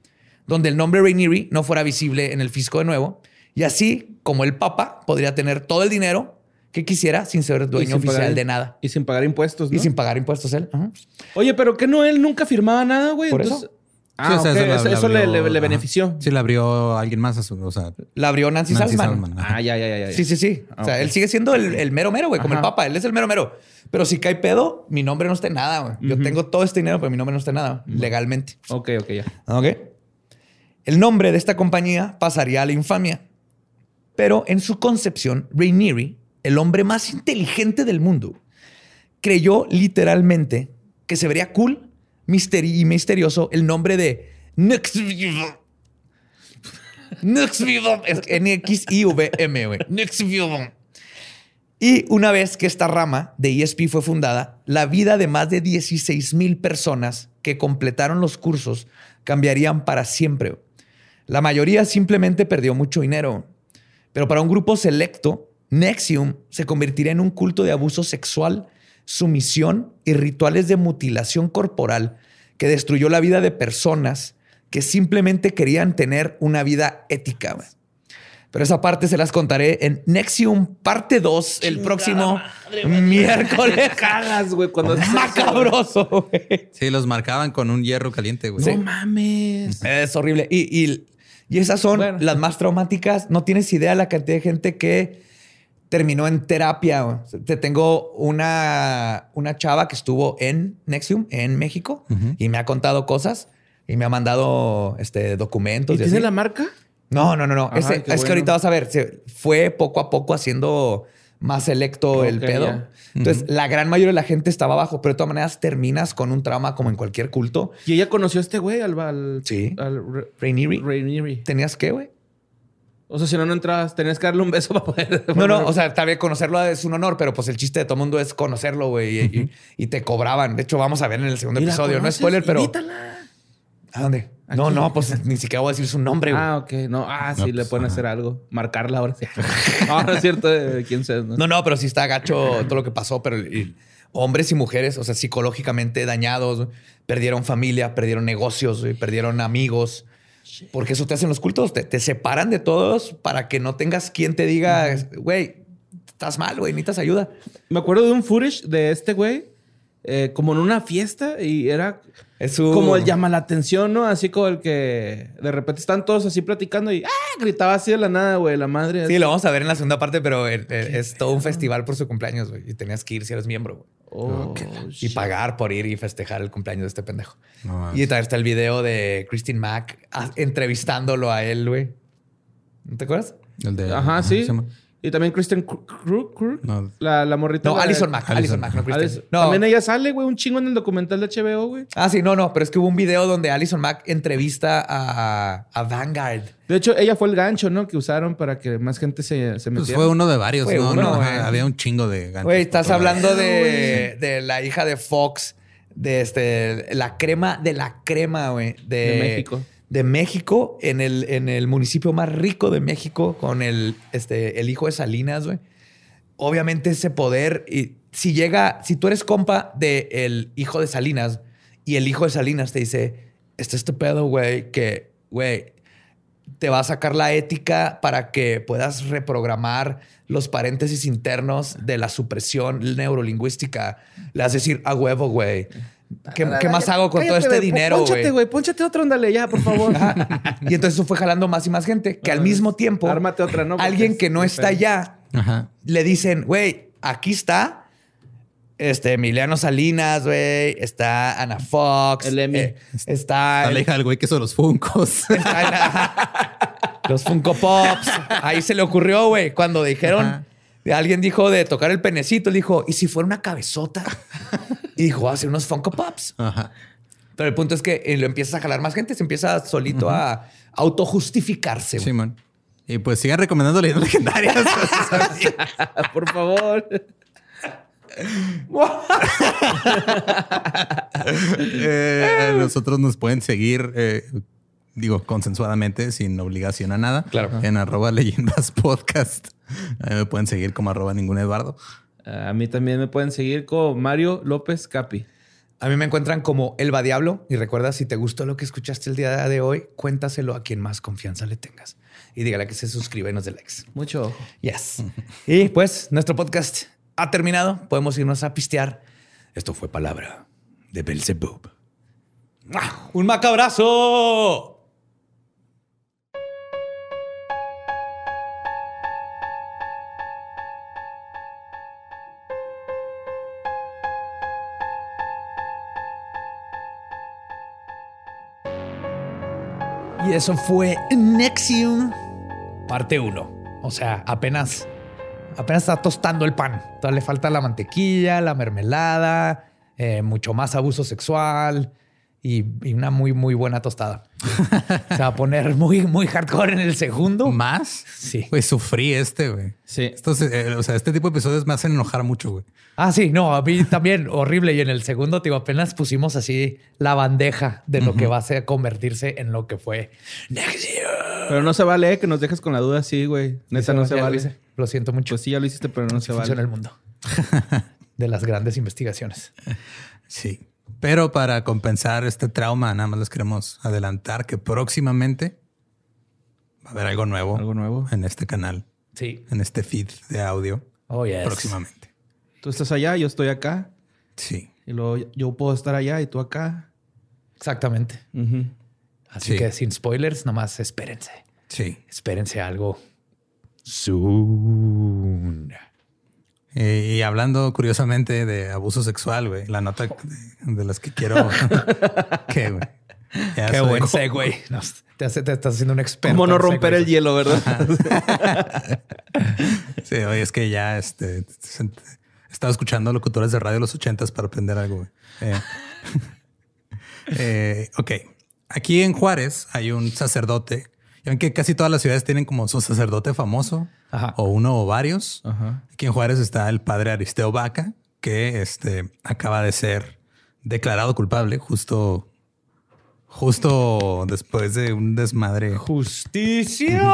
donde el nombre Rainieri no fuera visible en el fisco de nuevo, y así como el Papa podría tener todo el dinero que quisiera sin ser dueño sin oficial pagar- de nada. Y sin pagar impuestos, ¿no? Y sin pagar impuestos él. Ajá. Oye, pero que no, él nunca firmaba nada, güey. ¿Por Entonces- eso? Ah, Sí, o sea, ok, eso la- eso, la eso le, abrió- le- le ajá. benefició. Sí, la abrió alguien más a su, o sea, La abrió Nancy, Nancy. Ah, ya, ya, ya, ya. Sí, sí, sí. Ah, o sea, él sigue siendo el, el mero mero, güey, como el. Papa. Él es el mero mero. Pero si cae pedo, mi nombre no está en nada, güey. Yo tengo todo este dinero, pero mi nombre no está en nada, legalmente. Ok, ok, ya. ¿Ok? El nombre de esta compañía pasaría a la infamia. Pero en su concepción, Rainieri, el hombre más inteligente del mundo, creyó literalmente que se vería cool y misterioso el nombre de Nuxvivo. Nuxvivo. N-X-I-V-M, güey. Y una vez que esta rama de ESP fue fundada, la vida de más de 16 mil personas que completaron los cursos cambiarían para siempre. La mayoría simplemente perdió mucho dinero. Pero para un grupo selecto, Nexium se convertiría en un culto de abuso sexual, sumisión y rituales de mutilación corporal que destruyó la vida de personas que simplemente querían tener una vida ética. Pero esa parte se las contaré en Nexium parte 2 el próximo miércoles. Cagas, güey, cuando eso, Macabroso, güey. sí, los marcaban con un hierro caliente, güey. güey. No mames. Es horrible. Y, y- y esas son Bueno. las más traumáticas. No tienes idea la cantidad de gente que terminó en terapia. Te tengo una, una chava que estuvo en Nexium, en México, y me ha contado cosas y me ha mandado este, documentos. ¿Y tiene así. la marca? No, no, no, no. Ajá, Ese- qué es que ahorita vas a ver, se fue poco a poco haciendo más selecto el pedo. Entonces, la gran mayoría de la gente estaba abajo, pero de todas maneras terminas con un trauma como en cualquier culto. Y ella conoció a este güey, al, al, Sí. al Rainieri. Rainieri. ¿Tenías qué, güey? O sea, si no, no entrabas, tenías que darle un beso <laughs> para poder. No, no, <laughs> o sea, tal vez conocerlo es un honor, pero pues el chiste de todo mundo es conocerlo, güey, y, y- y te cobraban. De hecho, vamos a ver en el segundo ¿Y la episodio. No conoces? spoiler, pero. Invítala. ¿A dónde? No, Aquí. no, pues ni siquiera voy a decir su nombre, güey. Ah, ok. No, ah, sí, No, le pues, pueden hacer algo. Marcarla ahora sí. no, <laughs> no es cierto de quién sea. ¿no? No, no, pero sí está gacho todo lo que pasó, pero y hombres y mujeres, o sea, psicológicamente dañados, perdieron familia, perdieron negocios, perdieron amigos. Porque eso te hacen los cultos, te, te separan de todos para que no tengas quien te diga, güey, estás mal, güey, necesitas ayuda. Me acuerdo de un footage de este güey, eh, como en una fiesta, y era como el llama la atención, ¿no? Así como el que de repente están todos así platicando y ¡ah! gritaba así de la nada, güey, la madre. Sí, lo vamos a ver en la segunda parte, pero el- el- es todo un festival por su cumpleaños, güey. Y tenías que ir si eres miembro, güey. Oh, Y pagar por ir y festejar el cumpleaños de este pendejo. No y también está el video de Christine Mack ah, entrevistándolo a él, güey. ¿No te acuerdas? El de, Ajá, sí. Y también Kristen Krug, No. la, la morrita. No, Alison Mack. Alison Mack, no Christine. No. También ella sale, güey, un chingo en el documental de HBO, güey. Ah, sí, no, no. Pero es que hubo un video donde Alison Mack entrevista a, a Vanguard. De hecho, ella fue el gancho, ¿no? Que usaron para que más gente se, se Pues metiera. fue uno de varios, Fue ¿no? uno, No, güey. Había un chingo de ganchos Güey, estás hablando de, de la hija de Fox, de este, la crema de la crema, güey. De, De México. De México, en el, en el municipio más rico de México, con el, este, el hijo de Salinas, güey. Obviamente ese poder, y si llega, si tú eres compa del hijo de Salinas y el hijo de Salinas te dice, este este pedo, güey, que, güey, te va a sacar la ética para que puedas reprogramar los paréntesis internos de la supresión neurolingüística. Le vas a decir, a huevo, güey. ¿Qué, qué más hago con todo Cállate, este güey. dinero, Pónchate, güey? güey. Pónchate otra, ándale ya, por favor. <laughs> Ajá. Y entonces eso fue jalando más y más gente, que al mismo tiempo, Ármate otra, ¿no? Porque alguien que no está allá, Ajá. le dicen, güey, aquí está este Emiliano Salinas, güey, está Ana Fox, El Emmy. eh, está, Está el- la hija del güey que hizo los Funcos. <laughs> está la- <laughs> los Funko Pops. Ahí se le ocurrió, güey, cuando dijeron, Ajá. alguien dijo de tocar el penecito, él dijo, ¿y si fuera una cabezota? Y dijo, hacer unos Funko Pops. Ajá. Pero el punto es que eh, lo empiezas a jalar más gente, se empieza solito a autojustificarse. güey. Simón. Y pues sigan recomendando leyendas legendarias. <laughs> <laughs> por favor. <laughs> Eh, nosotros nos pueden seguir, eh, digo, consensuadamente, sin obligación a nada. Claro. En arroba leyendas podcast. Eh, me pueden seguir como arroba ningún Eduardo. A mí también me pueden seguir con Mario López Capi. A mí me encuentran como Elba Diablo y recuerda si te gustó lo que escuchaste el día de hoy, cuéntaselo a quien más confianza le tengas y dígale que se suscriba y nos dé likes. Mucho ojo. Yes. <laughs> y pues nuestro podcast ha terminado. Podemos irnos a pistear. Esto fue palabra de Belzebub. ¡Un macabrazo! Y eso fue Nexium, parte 1. O sea, apenas, apenas está tostando el pan. Todavía le falta la mantequilla, la mermelada, eh, mucho más abuso sexual y, y una muy, muy buena tostada. Se va a poner muy, muy hardcore en el segundo. ¿Más? Sí. Güey, sufrí este, güey. Sí. Estos, eh, o sea, este tipo de episodios me hacen enojar mucho, güey. Ah, sí, no, a mí también horrible. Y en el segundo, digo, apenas pusimos así la bandeja de lo que va a ser convertirse en lo que fue. Pero no se vale eh, que nos dejes con la duda así, güey. Neta, no se lo vale. Lo siento mucho. Pues sí, ya lo hiciste, pero no se funciona vale. el mundo <laughs> de las grandes investigaciones. Sí. Pero para compensar este trauma, nada más les queremos adelantar que próximamente va a haber algo nuevo, Algo nuevo. en este canal, Sí. en este feed de audio. Oh, yes. Próximamente. Tú estás allá, yo estoy acá. Sí. Y luego yo puedo estar allá y tú acá. Exactamente. Así Sí. que sin spoilers, nomás espérense. Sí. Espérense algo. Soon. Eh, y hablando curiosamente de abuso sexual, güey, la nota de, de las que quiero <laughs> güey. Ya Qué soy- buen segue. Nos- te, hace- te estás haciendo un experto. ¿Cómo no romper el hielo, verdad? <laughs> Sí, oye, es que ya este, estaba escuchando locutores de radio de los ochentas para aprender algo. güey. Eh, <laughs> eh, ok, aquí en Juárez hay un sacerdote. Ya ven que casi todas las ciudades tienen como su sacerdote famoso Ajá. o uno o varios. Ajá. Aquí en Juárez está el padre Aristeo Vaca, que este, acaba de ser declarado culpable justo, justo después de un desmadre. Justicia.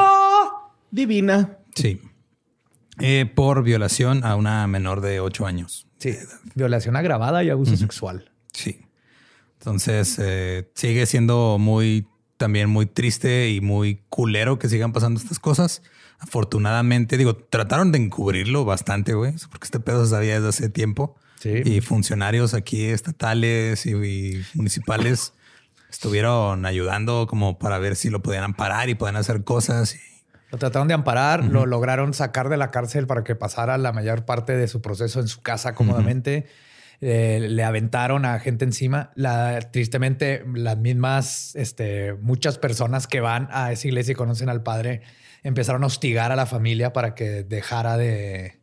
Divina. Sí. Eh, por violación a una menor de ocho años. Sí. Violación agravada y abuso sexual. Sí. Entonces eh, sigue siendo muy, también muy triste y muy culero que sigan pasando estas cosas. Afortunadamente, digo, trataron de encubrirlo bastante, güey, porque este pedo se sabía desde hace tiempo. Sí. Y funcionarios aquí estatales y, y municipales <laughs> estuvieron ayudando como para ver si lo podían amparar y podían hacer cosas. Y, Lo trataron de amparar, lo lograron sacar de la cárcel para que pasara la mayor parte de su proceso en su casa cómodamente. Eh, le aventaron a gente encima. La, tristemente, las mismas, este, muchas personas que van a esa iglesia y conocen al padre empezaron a hostigar a la familia para que dejara de,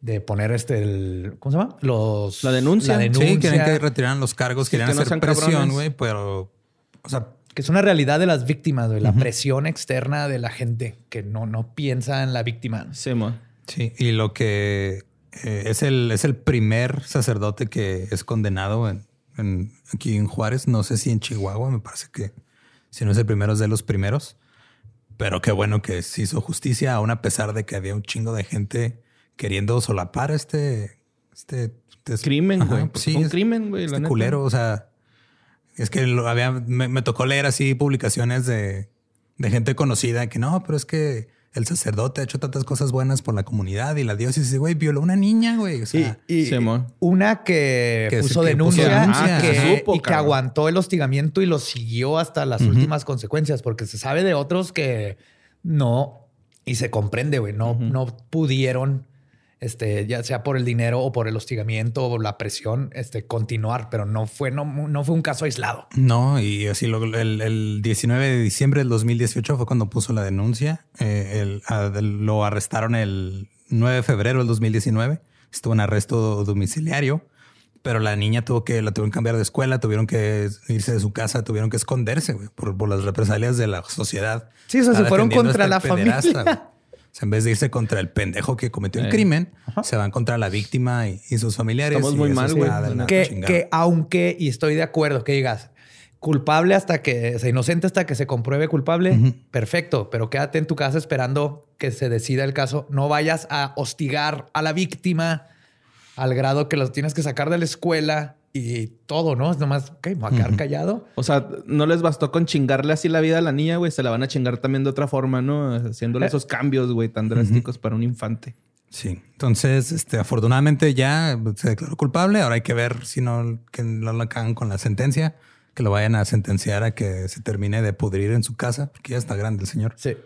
de poner este, el, ¿cómo se llama? Los, La denuncia. La Sí, denuncia. Sí, quieren que retiraran los cargos, Sí, querían que no hacer presión, güey, pero, o sea, Que es una realidad de las víctimas, güey, la presión externa de la gente que no, no piensa en la víctima. Sí, mo. sí. Y lo que eh, es el es el primer sacerdote que es condenado en, en- aquí en Juárez. No sé si en Chihuahua, me parece que si no es el primero, es de los primeros. Pero qué bueno que se hizo justicia, aún a pesar de que había un chingo de gente queriendo solapar este... este, este- Crimen, Ajá, güey. pues Fue un crimen, güey, la Este neta. culero, o sea... Es que lo había, me, me tocó leer así publicaciones de, de gente conocida que no, pero es que el sacerdote ha hecho tantas cosas buenas por la comunidad y la diócesis, güey, violó a una niña, güey. O sea, Y Simón. una que, puso que denuncia, puso denuncia. y que, Ah, que supo, y que aguantó el hostigamiento y lo siguió hasta las últimas consecuencias, porque se sabe de otros que no, y se comprende, güey, no, no pudieron, este, ya sea por el dinero o por el hostigamiento o la presión, este, continuar, pero no fue, no, no fue un caso aislado. No, y así lo- el, el 19 de diciembre del 2018 fue cuando puso la denuncia. Eh, el- a- lo arrestaron el 9 de febrero del 2019. Estuvo en arresto domiciliario, pero la niña tuvo que, la tuvieron que cambiar de escuela, tuvieron que irse de su casa, tuvieron que esconderse por, por las represalias de la sociedad. Sí, o sea, se fueron contra la familia. O sea, en vez de irse contra el pendejo que cometió el Eh. crimen, se van contra la víctima y, y sus familiares. Estamos y muy mal, güey. que, chingada. que aunque, y estoy de acuerdo, que digas, culpable hasta que, o sea, inocente hasta que se compruebe culpable, perfecto, pero quédate en tu casa esperando que se decida el caso. No vayas a hostigar a la víctima al grado que los tienes que sacar de la escuela y todo, ¿no? Es nomás, ok, me voy a quedar callado. O sea, no les bastó con chingarle así la vida a la niña, güey. Se la van a chingar también de otra forma, ¿no? Haciéndole Eh. esos cambios, güey, tan drásticos para un infante. Sí, entonces, este, afortunadamente ya se declaró culpable. Ahora hay que ver si no, que no lo cagan con la sentencia, que lo vayan a sentenciar a que se termine de pudrir en su casa, porque ya está grande el señor. Sí.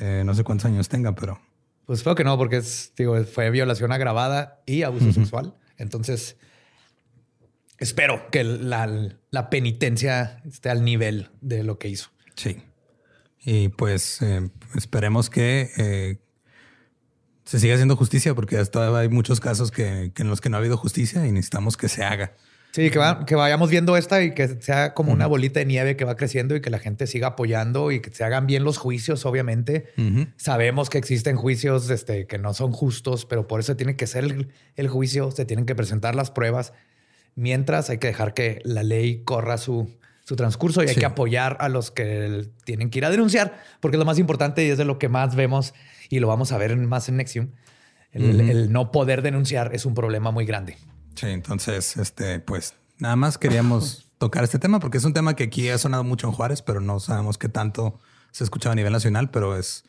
Eh, no sé cuántos años tenga, pero Pues espero que no, porque es, digo, fue violación agravada y abuso sexual. Entonces, espero que la, la penitencia esté al nivel de lo que hizo. sí. Y pues eh, esperemos que eh, se siga haciendo justicia, porque hasta hay muchos casos que, que en los que no ha habido justicia y necesitamos que se haga. Sí, que, va- que vayamos viendo esta y que sea como una bolita de nieve que va creciendo y que la gente siga apoyando y que se hagan bien los juicios, obviamente. Sabemos que existen juicios este, que no son justos, pero por eso tiene que ser el, el juicio, se tienen que presentar las pruebas. Mientras hay que dejar que la ley corra su, su transcurso y hay Sí. que apoyar a los que tienen que ir a denunciar, porque es lo más importante y es de lo que más vemos y lo vamos a ver más en Nexium. El, no poder denunciar es un problema muy grande. Sí, entonces, este, pues nada más queríamos <laughs> tocar este tema porque es un tema que aquí ha sonado mucho en Juárez, pero no sabemos qué tanto se escuchaba a nivel nacional, pero es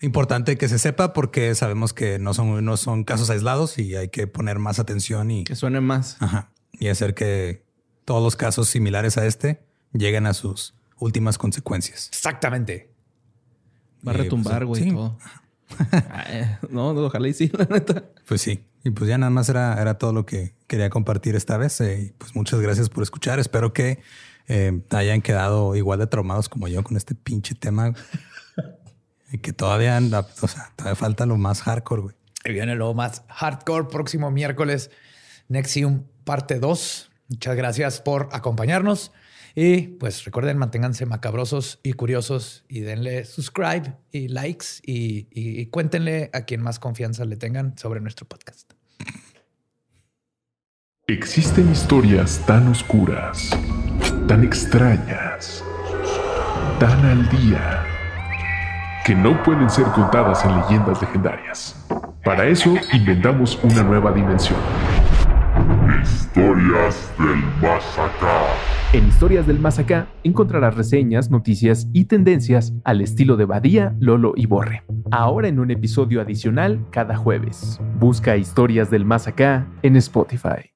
importante que se sepa porque sabemos que no son, no son casos aislados y hay que poner más atención y, Que suene más. ajá, y hacer que todos los casos similares a este lleguen a sus últimas consecuencias. Exactamente. Va a Y, retumbar, pues, güey, sí. todo. Ay, <laughs> no, no, ojalá y sí, la neta. Pues sí. Y pues ya nada más era, era todo lo que quería compartir esta vez. eh, y pues muchas gracias por escuchar. Espero que eh, hayan quedado igual de traumados como yo con este pinche tema. <laughs> y que todavía, anda- o sea, todavía falta lo más hardcore, güey. Y viene lo más hardcore próximo miércoles, Nexium parte 2. Muchas gracias por acompañarnos. Y pues recuerden, manténganse macabrosos y curiosos y denle subscribe y likes y, y- y cuéntenle a quien más confianza le tengan sobre nuestro podcast. Existen historias tan oscuras, tan extrañas, tan al día, que no pueden ser contadas en leyendas legendarias. Para eso inventamos una nueva dimensión. Historias del más acá. En Historias del Más Acá encontrarás reseñas, noticias y tendencias al estilo de Badía, Lolo y Borre. Ahora en un episodio adicional cada jueves. Busca Historias del Más Acá en Spotify.